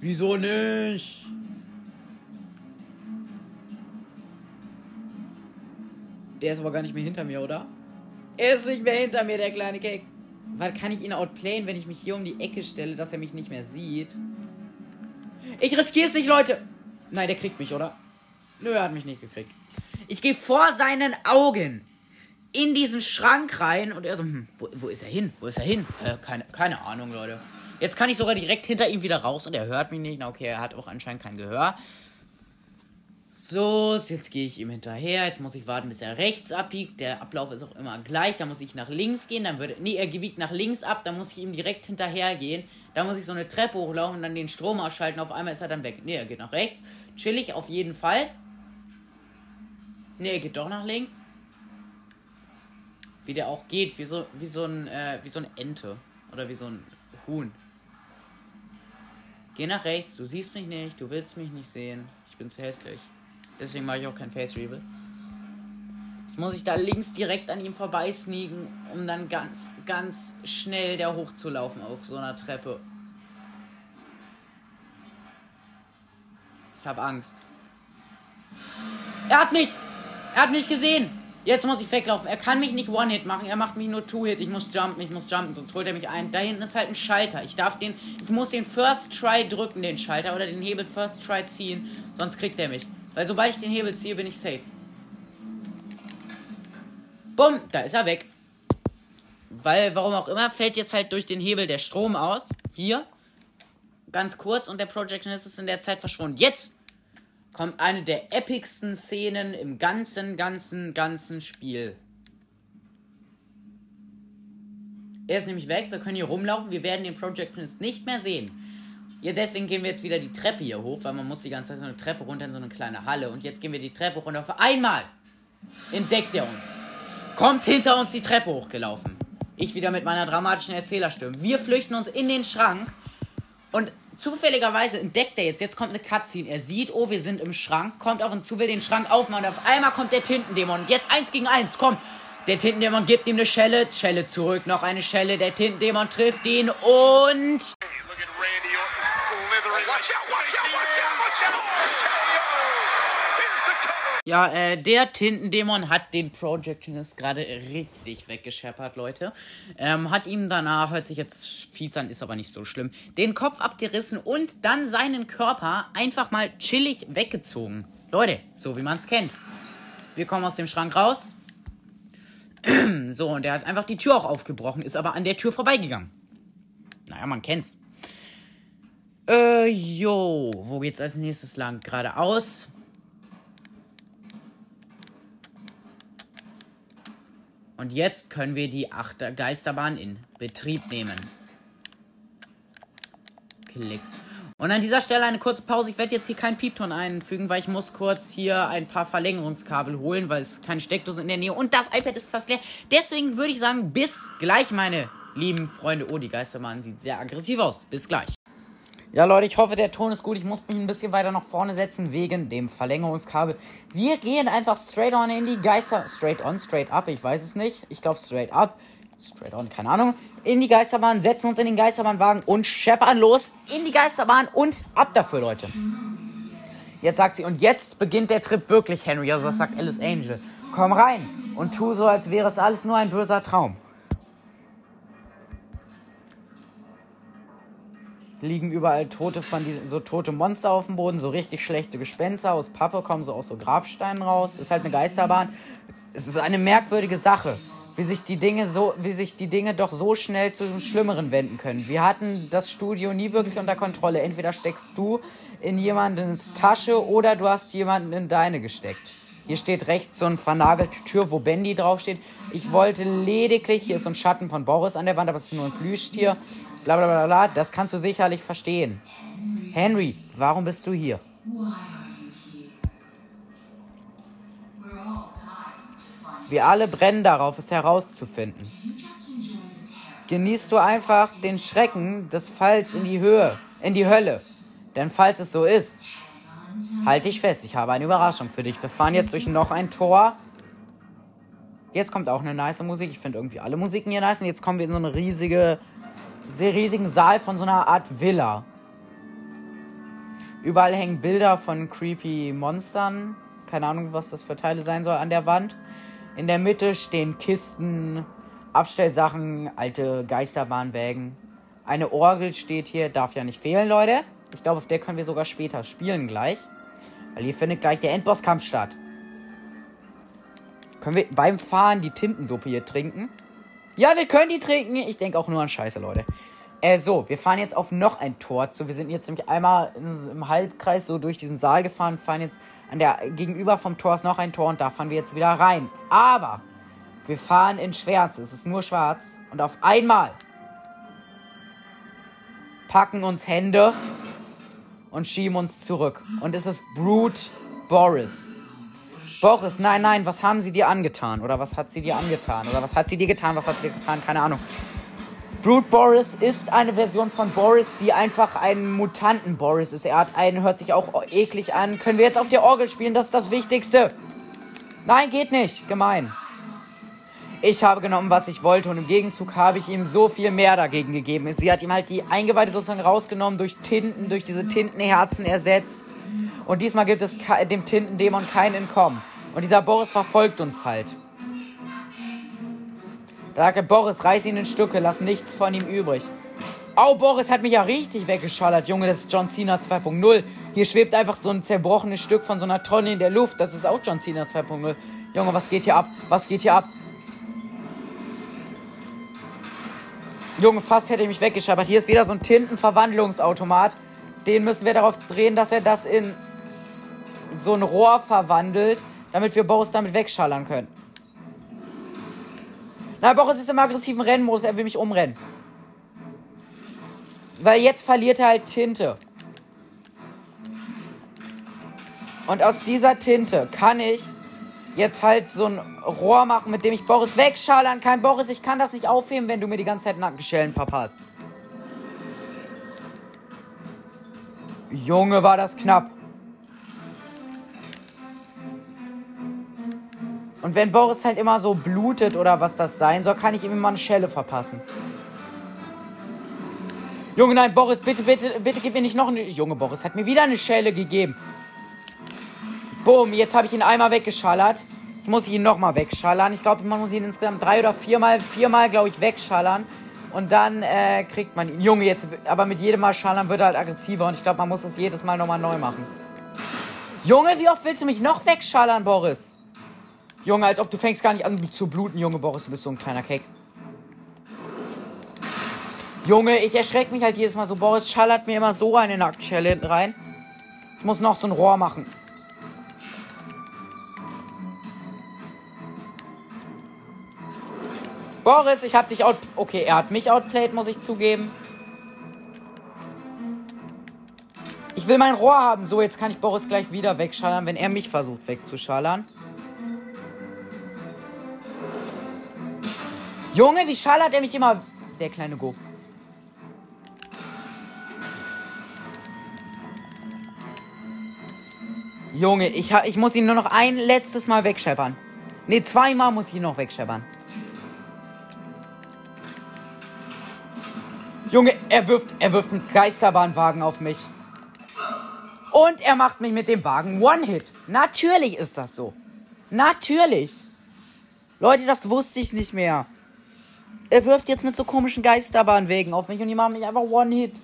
Wieso nicht? Der ist aber gar nicht mehr hinter mir, oder? Er ist nicht mehr hinter mir, der kleine Cake. Weil kann ich ihn outplayen, wenn ich mich hier um die Ecke stelle, dass er mich nicht mehr sieht? Ich riskiere es nicht, Leute. Nein, der kriegt mich, oder? Nö, er hat mich nicht gekriegt. Ich gehe vor seinen Augen in diesen Schrank rein und er so, hm, wo, wo ist er hin? Wo ist er hin? Äh, keine, keine Ahnung, Leute. Jetzt kann ich sogar direkt hinter ihm wieder raus und er hört mich nicht. Na, okay, er hat auch anscheinend kein Gehör. So, jetzt gehe ich ihm hinterher. Jetzt muss ich warten, bis er rechts abbiegt. Der Ablauf ist auch immer gleich. Da muss ich nach links gehen. Dann würde. Nee, er biegt nach links ab. Dann muss ich ihm direkt hinterher gehen. Da muss ich so eine Treppe hochlaufen und dann den Strom ausschalten. Auf einmal ist er dann weg. Nee, er geht nach rechts. Chillig auf jeden Fall. Nee, er geht doch nach links wie der auch geht, wie so, wie so ein, äh, wie so eine Ente. Oder wie so ein Huhn. Geh nach rechts, du siehst mich nicht, du willst mich nicht sehen. Ich bin zu hässlich. Deswegen mache ich auch kein Face Reveal. Jetzt muss ich da links direkt an ihm vorbei um dann ganz, ganz schnell da hochzulaufen auf so einer Treppe. Ich habe Angst. Er hat mich! Er hat mich gesehen! Jetzt muss ich weglaufen. Er kann mich nicht One-Hit machen. Er macht mich nur Two-Hit. Ich muss jumpen, ich muss jumpen, sonst holt er mich ein. Da hinten ist halt ein Schalter. Ich darf den. Ich muss den First Try drücken, den Schalter, oder den Hebel First Try ziehen. Sonst kriegt er mich. Weil sobald ich den Hebel ziehe, bin ich safe. Bumm, da ist er weg. Weil, warum auch immer, fällt jetzt halt durch den Hebel der Strom aus. Hier. Ganz kurz und der Projectionist ist in der Zeit verschwunden. Jetzt kommt eine der epicsten Szenen im ganzen, ganzen, ganzen Spiel. Er ist nämlich weg, wir können hier rumlaufen, wir werden den Projectionist nicht mehr sehen. Ja, deswegen gehen wir jetzt wieder die Treppe hier hoch, weil man muss die ganze Zeit so eine Treppe runter in so eine kleine Halle. Und jetzt gehen wir die Treppe runter. Auf einmal entdeckt er uns. Kommt hinter uns die Treppe hochgelaufen. Ich wieder mit meiner dramatischen Erzählerstimme. Wir flüchten uns in den Schrank. Und zufälligerweise entdeckt er jetzt, jetzt kommt eine Cutscene, er sieht, oh, wir sind im Schrank, kommt auf uns zu, will den Schrank aufmachen. Und auf einmal kommt der Tintendämon. Und jetzt eins gegen eins, komm. Der Tintendämon gibt ihm eine Schelle, Schelle zurück, noch eine Schelle, der Tintendämon trifft ihn und... Watch out, watch out, watch out, watch out! Ja, äh, der Tintendämon hat den Projectionist gerade richtig weggescheppert, Leute. Ähm, hat ihm danach, hört sich jetzt fies an, ist aber nicht so schlimm, den Kopf abgerissen und dann seinen Körper einfach mal chillig weggezogen. Leute, so wie man es kennt. Wir kommen aus dem Schrank raus. so, und er hat einfach die Tür auch aufgebrochen, ist aber an der Tür vorbeigegangen. Naja, man kennt's. Äh, jo, wo geht's als nächstes lang? Geradeaus. Und jetzt können wir die Achter Geisterbahn in Betrieb nehmen. Klick. Und an dieser Stelle eine kurze Pause. Ich werde jetzt hier keinen Piepton einfügen, weil ich muss kurz hier ein paar Verlängerungskabel holen, weil es keine Steckdose in der Nähe und das iPad ist fast leer. Deswegen würde ich sagen, bis gleich, meine lieben Freunde. Oh, die Geisterbahn sieht sehr aggressiv aus. Bis gleich. Ja, Leute, ich hoffe, der Ton ist gut. Ich muss mich ein bisschen weiter nach vorne setzen wegen dem Verlängerungskabel. Wir gehen einfach straight on in die Geister. Straight on, straight up, ich weiß es nicht. Ich glaube straight up. Straight on, keine Ahnung. In die Geisterbahn, setzen uns in den Geisterbahnwagen und scheppern los in die Geisterbahn und ab dafür, Leute. Jetzt sagt sie, und jetzt beginnt der Trip wirklich, Henry. Also das sagt Alice Angel. Komm rein und tu so, als wäre es alles nur ein böser Traum. Liegen überall tote von diesen, so tote Monster auf dem Boden, so richtig schlechte Gespenster aus Pappe kommen so aus so Grabsteinen raus. Ist halt eine Geisterbahn. Es ist eine merkwürdige Sache, wie sich die Dinge so, wie sich die Dinge doch so schnell zu Schlimmeren wenden können. Wir hatten das Studio nie wirklich unter Kontrolle. Entweder steckst du in jemandens Tasche oder du hast jemanden in deine gesteckt. Hier steht rechts so eine vernagelte Tür, wo Bendy draufsteht. Ich wollte lediglich, hier ist so ein Schatten von Boris an der Wand, aber es ist nur ein Plüschtier bla bla bla bla, das kannst du sicherlich verstehen. Henry, warum bist du hier? Wir alle brennen darauf, es herauszufinden. Genießt du einfach den Schrecken des Falls in die Höhe, in die Hölle. Denn falls es so ist, halt dich fest, ich habe eine Überraschung für dich. Wir fahren jetzt durch noch ein Tor. Jetzt kommt auch eine nice Musik. Ich finde irgendwie alle Musiken hier nice. Und jetzt kommen wir in so eine riesige sehr riesigen Saal von so einer Art Villa. Überall hängen Bilder von creepy Monstern. Keine Ahnung, was das für Teile sein soll an der Wand. In der Mitte stehen Kisten, Abstellsachen, alte Geisterbahnwägen. Eine Orgel steht hier, darf ja nicht fehlen, Leute. Ich glaube, auf der können wir sogar später spielen gleich. Weil hier findet gleich der Endbosskampf statt. Können wir beim Fahren die Tintensuppe hier trinken? Ja, wir können die trinken. Ich denke auch nur an Scheiße, Leute. Äh, so, wir fahren jetzt auf noch ein Tor zu. Wir sind jetzt nämlich einmal im Halbkreis so durch diesen Saal gefahren, fahren jetzt an der gegenüber vom Tor ist noch ein Tor und da fahren wir jetzt wieder rein. Aber wir fahren in Schwarz. Es ist nur schwarz. Und auf einmal packen uns Hände und schieben uns zurück. Und es ist Brute Boris. Boris, nein, nein, was haben sie dir angetan? Oder was hat sie dir angetan? Oder was hat sie dir getan? Was hat sie dir getan? Keine Ahnung. Brute Boris ist eine Version von Boris, die einfach ein Mutanten Boris ist. Er hat einen, hört sich auch eklig an. Können wir jetzt auf der Orgel spielen? Das ist das Wichtigste. Nein, geht nicht. Gemein. Ich habe genommen, was ich wollte und im Gegenzug habe ich ihm so viel mehr dagegen gegeben. Sie hat ihm halt die Eingeweide sozusagen rausgenommen, durch Tinten, durch diese Tintenherzen ersetzt. Und diesmal gibt es dem Tintendämon kein Entkommen. Und dieser Boris verfolgt uns halt. Da sagt er, Boris, reiß ihn in Stücke, lass nichts von ihm übrig. Au, Boris hat mich ja richtig weggeschallert, Junge, das ist John Cena 2.0. Hier schwebt einfach so ein zerbrochenes Stück von so einer Tonne in der Luft. Das ist auch John Cena 2.0. Junge, was geht hier ab? Was geht hier ab? Junge, fast hätte ich mich weggeschallert. Hier ist wieder so ein Tintenverwandlungsautomat. Den müssen wir darauf drehen, dass er das in so ein Rohr verwandelt damit wir Boris damit wegschallern können. Na, Boris ist im aggressiven Rennmodus, er will mich umrennen. Weil jetzt verliert er halt Tinte. Und aus dieser Tinte kann ich jetzt halt so ein Rohr machen, mit dem ich Boris wegschallern kann. Boris, ich kann das nicht aufheben, wenn du mir die ganze Zeit Nackenschellen verpasst. Junge, war das knapp. Und wenn Boris halt immer so blutet oder was das sein soll, kann ich ihm immer eine Schelle verpassen. Junge, nein, Boris, bitte, bitte, bitte gib mir nicht noch eine. Junge, Boris hat mir wieder eine Schelle gegeben. Boom, jetzt habe ich ihn einmal weggeschallert. Jetzt muss ich ihn nochmal wegschallern. Ich glaube, man muss ihn insgesamt drei oder viermal, viermal, glaube ich, wegschallern. Und dann äh, kriegt man ihn. Junge, jetzt, aber mit jedem Mal schallern wird er halt aggressiver. Und ich glaube, man muss das jedes Mal nochmal neu machen. Junge, wie oft willst du mich noch wegschallern, Boris? Junge, als ob du fängst gar nicht an zu bluten, Junge, Boris, du bist so ein kleiner Keck. Junge, ich erschrecke mich halt jedes Mal so. Boris schallert mir immer so eine Nacktschelle hinten rein. Ich muss noch so ein Rohr machen. Boris, ich hab dich out... Okay, er hat mich outplayed, muss ich zugeben. Ich will mein Rohr haben. So, jetzt kann ich Boris gleich wieder wegschallern, wenn er mich versucht wegzuschallern. Junge, wie schallert er mich immer... Der kleine Go. Junge, ich, ich muss ihn nur noch ein letztes Mal wegscheppern. Ne, zweimal muss ich ihn noch wegscheppern. Junge, er wirft, er wirft einen Geisterbahnwagen auf mich. Und er macht mich mit dem Wagen One-Hit. Natürlich ist das so. Natürlich. Leute, das wusste ich nicht mehr. Er wirft jetzt mit so komischen Geisterbahnwegen auf mich und die machen mich einfach One-Hit.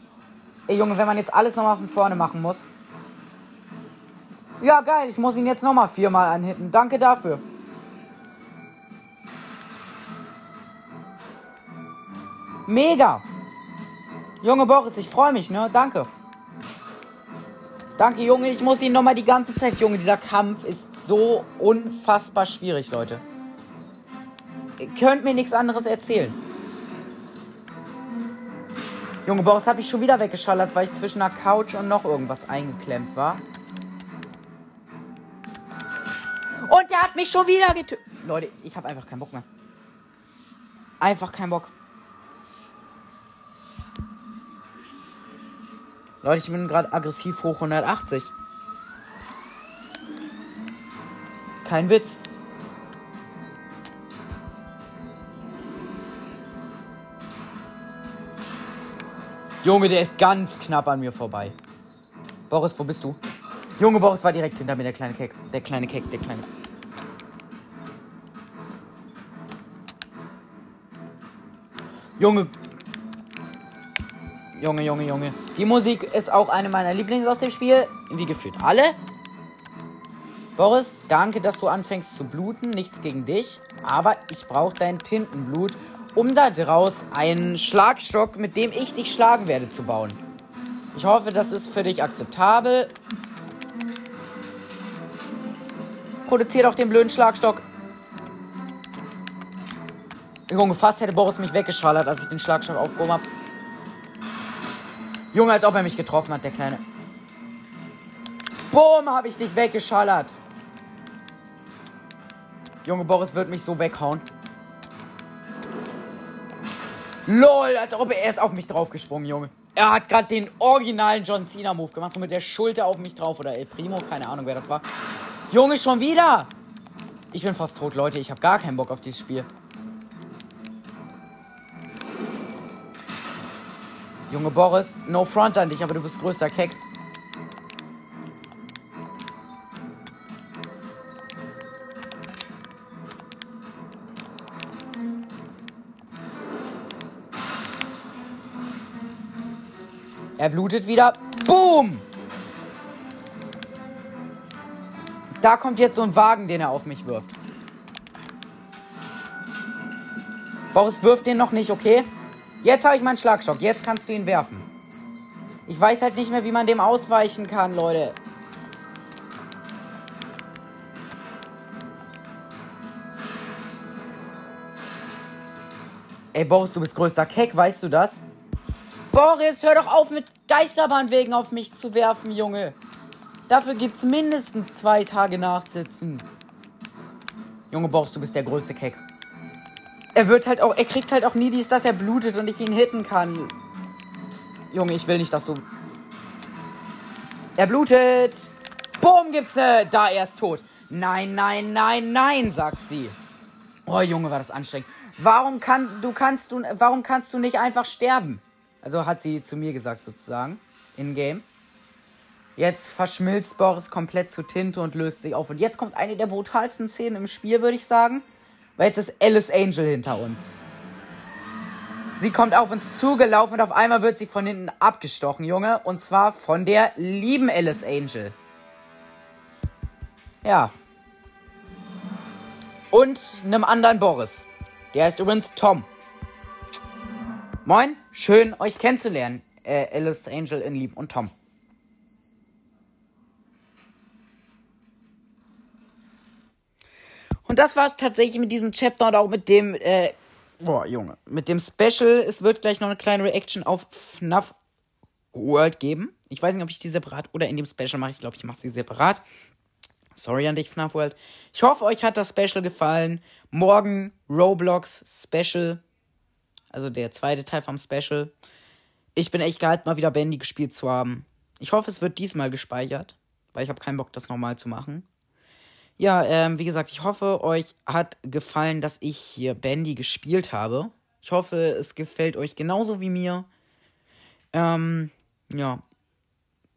Ey, Junge, wenn man jetzt alles nochmal von vorne machen muss. Ja, geil. Ich muss ihn jetzt nochmal viermal anhitten. Danke dafür. Mega. Junge Boris, ich freue mich, ne? Danke. Danke, Junge. Ich muss ihn nochmal die ganze Zeit. Junge, dieser Kampf ist so unfassbar schwierig, Leute. Ihr könnt mir nichts anderes erzählen. Junge Boris habe ich schon wieder weggeschallert, weil ich zwischen einer Couch und noch irgendwas eingeklemmt war. Und der hat mich schon wieder getötet. Leute, ich habe einfach keinen Bock mehr. Einfach keinen Bock. Leute, ich bin gerade aggressiv hoch 180. Kein Witz. Junge, der ist ganz knapp an mir vorbei. Boris, wo bist du? Junge, Boris war direkt hinter mir, der kleine Keck. Der kleine Keck, der kleine. Junge. Junge, Junge, Junge. Die Musik ist auch eine meiner Lieblings aus dem Spiel. Wie gefühlt alle. Boris, danke, dass du anfängst zu bluten. Nichts gegen dich. Aber ich brauche dein Tintenblut, um da draus einen Schlagstock, mit dem ich dich schlagen werde, zu bauen. Ich hoffe, das ist für dich akzeptabel. Produziert auch den blöden Schlagstock. Junge, fast hätte Boris mich weggeschallert, als ich den Schlagstock aufgehoben habe. Junge, als ob er mich getroffen hat, der Kleine. Boom, habe ich dich weggeschallert. Junge, Boris wird mich so weghauen. LOL, als ob er erst auf mich draufgesprungen, Junge. Er hat gerade den originalen John Cena Move gemacht, so mit der Schulter auf mich drauf oder El Primo, keine Ahnung, wer das war. Junge, schon wieder. Ich bin fast tot, Leute. Ich habe gar keinen Bock auf dieses Spiel. Junge Boris, no front an dich, aber du bist größter Keck. Er blutet wieder. Boom! Da kommt jetzt so ein Wagen, den er auf mich wirft. Boris wirft den noch nicht, okay? Jetzt habe ich meinen Schlagstock. Jetzt kannst du ihn werfen. Ich weiß halt nicht mehr, wie man dem ausweichen kann, Leute. Ey, Boris, du bist größter Keck, weißt du das? Boris, hör doch auf, mit Geisterbahnwegen auf mich zu werfen, Junge. Dafür gibt's mindestens zwei Tage Nachsitzen. Junge Boris, du bist der größte Keck. Er wird halt auch, er kriegt halt auch nie dies, dass er blutet und ich ihn hitten kann. Junge, ich will nicht, dass du. Er blutet. Boom, gibt's ne. Da, er ist tot. Nein, nein, nein, nein, sagt sie. Oh, Junge, war das anstrengend. Warum kannst du kannst du warum kannst du nicht einfach sterben? Also hat sie zu mir gesagt sozusagen in Game. Jetzt verschmilzt Boris komplett zu Tinte und löst sich auf. Und jetzt kommt eine der brutalsten Szenen im Spiel, würde ich sagen. Weil jetzt ist Alice Angel hinter uns. Sie kommt auf uns zugelaufen und auf einmal wird sie von hinten abgestochen, Junge. Und zwar von der lieben Alice Angel. Ja. Und einem anderen Boris. Der heißt übrigens Tom. Moin, schön euch kennenzulernen. Äh, Alice Angel in Lieb und Tom. Und das war es tatsächlich mit diesem Chapter und auch mit dem, äh, boah, Junge, mit dem Special. Es wird gleich noch eine kleine Reaction auf FNAF World geben. Ich weiß nicht, ob ich die separat oder in dem Special mache. Ich glaube, ich mache sie separat. Sorry an dich, FNAF World. Ich hoffe, euch hat das Special gefallen. Morgen Roblox Special. Also der zweite Teil vom Special. Ich bin echt gehalten, mal wieder Bandy gespielt zu haben. Ich hoffe, es wird diesmal gespeichert, weil ich habe keinen Bock, das nochmal zu machen. Ja, ähm, wie gesagt, ich hoffe, euch hat gefallen, dass ich hier Bandy gespielt habe. Ich hoffe, es gefällt euch genauso wie mir. Ähm, ja.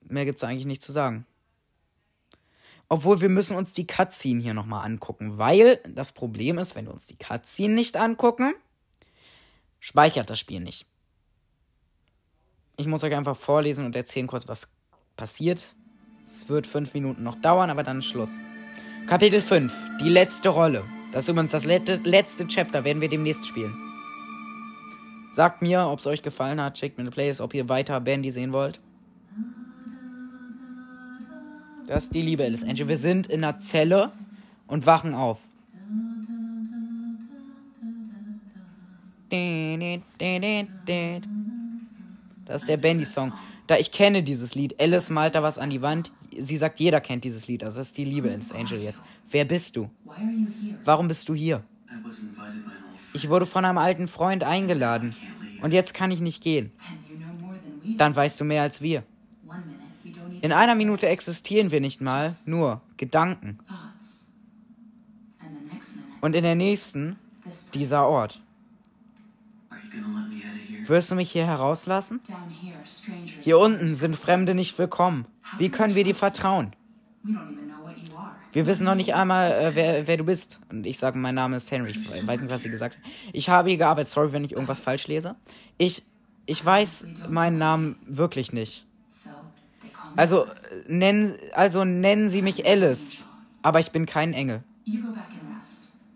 Mehr gibt's eigentlich nicht zu sagen. Obwohl, wir müssen uns die Cutscene hier nochmal angucken, weil das Problem ist, wenn wir uns die Cutscene nicht angucken, speichert das Spiel nicht. Ich muss euch einfach vorlesen und erzählen kurz, was passiert. Es wird fünf Minuten noch dauern, aber dann Schluss. Kapitel 5, die letzte Rolle. Das ist übrigens das letzte, letzte Chapter, werden wir demnächst spielen. Sagt mir, ob es euch gefallen hat, schickt mir eine Playlist, ob ihr weiter Bandy sehen wollt. Das ist die liebe Alice Angel. Wir sind in einer Zelle und wachen auf. Das ist der Bandy-Song. Da ich kenne dieses Lied. Alice malt da was an die Wand sie sagt, jeder kennt dieses Lied. Also das ist die Liebe ins Angel jetzt. Wer bist du? Warum bist du hier? Ich wurde von einem alten Freund eingeladen. Und jetzt kann ich nicht gehen. Dann weißt du mehr als wir. In einer Minute existieren wir nicht mal, nur Gedanken. Und in der nächsten dieser Ort. Wirst du mich hier herauslassen? Hier unten sind Fremde nicht willkommen. Wie können wir dir vertrauen? Wir wissen noch nicht einmal, äh, wer, wer du bist. Und ich sage, mein Name ist Henry. Ich weiß nicht, was sie gesagt hat. Ich habe hier gearbeitet. Sorry, wenn ich irgendwas falsch lese. Ich, ich weiß meinen Namen wirklich nicht. Also, nennen, also nennen Sie mich Alice. Aber ich bin kein Engel.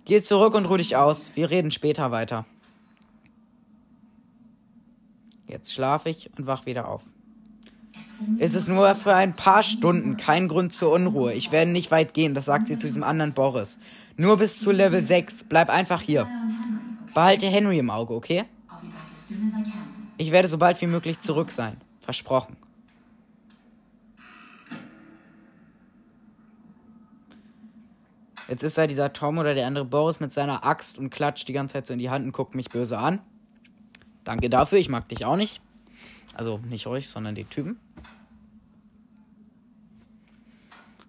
Geh zurück und ruh dich aus. Wir reden später weiter. Jetzt schlafe ich und wach wieder auf. Es ist nur für ein paar Stunden, kein Grund zur Unruhe. Ich werde nicht weit gehen, das sagt sie zu diesem anderen Boris. Nur bis zu Level 6. Bleib einfach hier. Behalte Henry im Auge, okay? Ich werde so bald wie möglich zurück sein. Versprochen. Jetzt ist da dieser Tom oder der andere Boris mit seiner Axt und klatscht die ganze Zeit so in die Hand und guckt mich böse an. Danke dafür, ich mag dich auch nicht. Also nicht euch, sondern den Typen.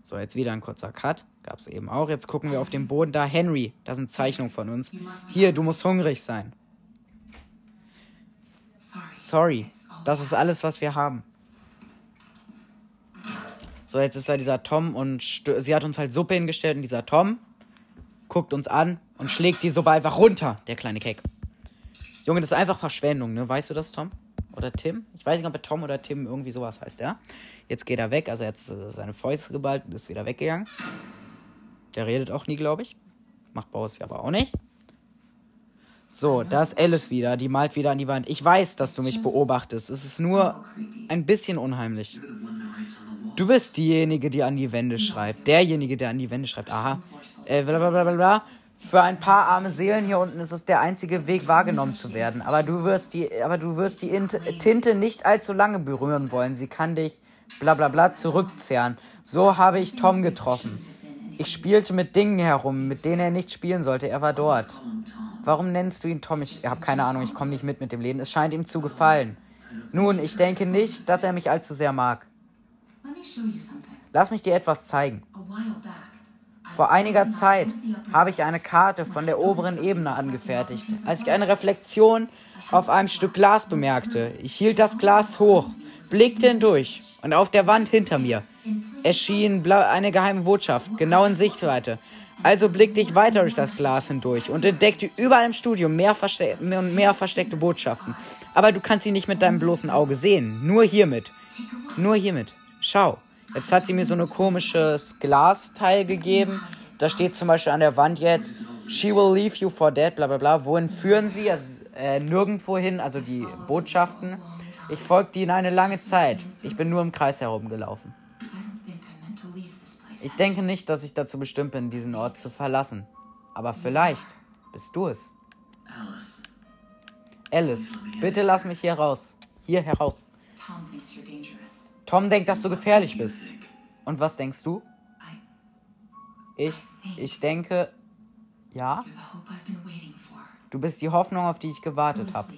So, jetzt wieder ein kurzer Cut. Gab es eben auch. Jetzt gucken wir auf den Boden. Da, Henry. Das sind Zeichnungen von uns. Hier, du musst hungrig sein. Sorry. Das ist alles, was wir haben. So, jetzt ist da dieser Tom und sie hat uns halt Suppe hingestellt und dieser Tom guckt uns an und schlägt die Suppe einfach runter, der kleine Keck. Junge, das ist einfach Verschwendung, ne? Weißt du das, Tom? Oder Tim? Ich weiß nicht, ob er Tom oder Tim irgendwie sowas heißt, ja? Jetzt geht er weg, also er hat seine Fäuste geballt und ist wieder weggegangen. Der redet auch nie, glaube ich. Macht Boris aber auch nicht. So, da ist Alice wieder. Die malt wieder an die Wand. Ich weiß, dass du mich beobachtest. Es ist nur ein bisschen unheimlich. Du bist diejenige, die an die Wände schreibt. Derjenige, der an die Wände schreibt. Aha. Äh, blablabla. Für ein paar arme Seelen hier unten ist es der einzige Weg, wahrgenommen zu werden. Aber du wirst die, aber du wirst die Tinte nicht allzu lange berühren wollen. Sie kann dich bla bla bla zurückzehren. So habe ich Tom getroffen. Ich spielte mit Dingen herum, mit denen er nicht spielen sollte. Er war dort. Warum nennst du ihn Tom? Ich habe keine Ahnung, ich komme nicht mit mit dem Leben. Es scheint ihm zu gefallen. Nun, ich denke nicht, dass er mich allzu sehr mag. Lass mich dir etwas zeigen. Vor einiger Zeit habe ich eine Karte von der oberen Ebene angefertigt, als ich eine Reflexion auf einem Stück Glas bemerkte. Ich hielt das Glas hoch, blickte hindurch und auf der Wand hinter mir erschien eine geheime Botschaft, genau in Sichtweite. Also blickte ich weiter durch das Glas hindurch und entdeckte überall im Studio mehr, verste mehr versteckte Botschaften. Aber du kannst sie nicht mit deinem bloßen Auge sehen. Nur hiermit. Nur hiermit. Schau. Jetzt hat sie mir so ein komisches Glasteil gegeben. Da steht zum Beispiel an der Wand jetzt, She will leave you for dead, bla bla bla. Wohin führen sie? Also, äh, nirgendwo hin, also die Botschaften. Ich folgte ihnen eine lange Zeit. Ich bin nur im Kreis herumgelaufen. Ich denke nicht, dass ich dazu bestimmt bin, diesen Ort zu verlassen. Aber vielleicht bist du es. Alice. Bitte lass mich hier raus. Hier heraus. Tom denkt, dass du gefährlich bist. Und was denkst du? Ich, ich denke, ja. Du bist die Hoffnung, auf die ich gewartet habe.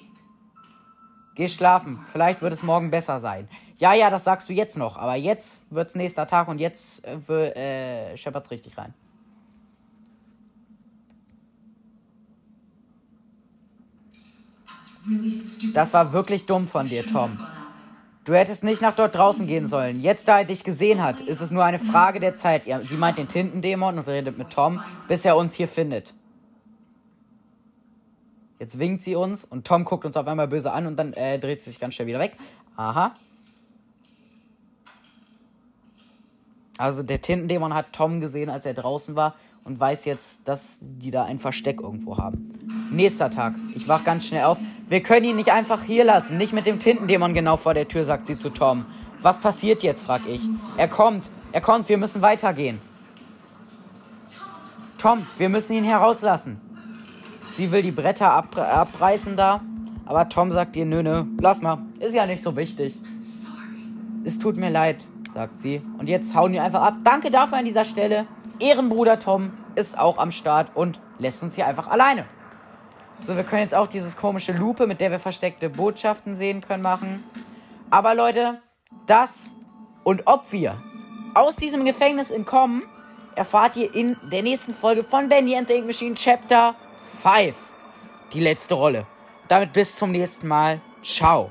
Geh schlafen, vielleicht wird es morgen besser sein. Ja, ja, das sagst du jetzt noch, aber jetzt wird's nächster Tag und jetzt äh, äh, scheppert's richtig rein. Das war wirklich dumm von dir, Tom. Du hättest nicht nach dort draußen gehen sollen. Jetzt, da er dich gesehen hat, ist es nur eine Frage der Zeit. Sie meint den Tintendämon und redet mit Tom, bis er uns hier findet. Jetzt winkt sie uns und Tom guckt uns auf einmal böse an und dann äh, dreht sie sich ganz schnell wieder weg. Aha. Also der Tintendämon hat Tom gesehen, als er draußen war und weiß jetzt, dass die da ein Versteck irgendwo haben. Nächster Tag. Ich wach ganz schnell auf. Wir können ihn nicht einfach hier lassen. Nicht mit dem Tintendämon genau vor der Tür, sagt sie zu Tom. Was passiert jetzt, frag ich. Er kommt. Er kommt. Wir müssen weitergehen. Tom, wir müssen ihn herauslassen. Sie will die Bretter ab, abreißen da. Aber Tom sagt ihr, nö, nö, lass mal. Ist ja nicht so wichtig. Es tut mir leid, sagt sie. Und jetzt hauen wir einfach ab. Danke dafür an dieser Stelle. Ehrenbruder Tom ist auch am Start und lässt uns hier einfach alleine. So, wir können jetzt auch dieses komische Lupe, mit der wir versteckte Botschaften sehen können, machen. Aber Leute, das und ob wir aus diesem Gefängnis entkommen, erfahrt ihr in der nächsten Folge von Bendy and the Ink Machine Chapter 5 die letzte Rolle. Damit bis zum nächsten Mal. Ciao.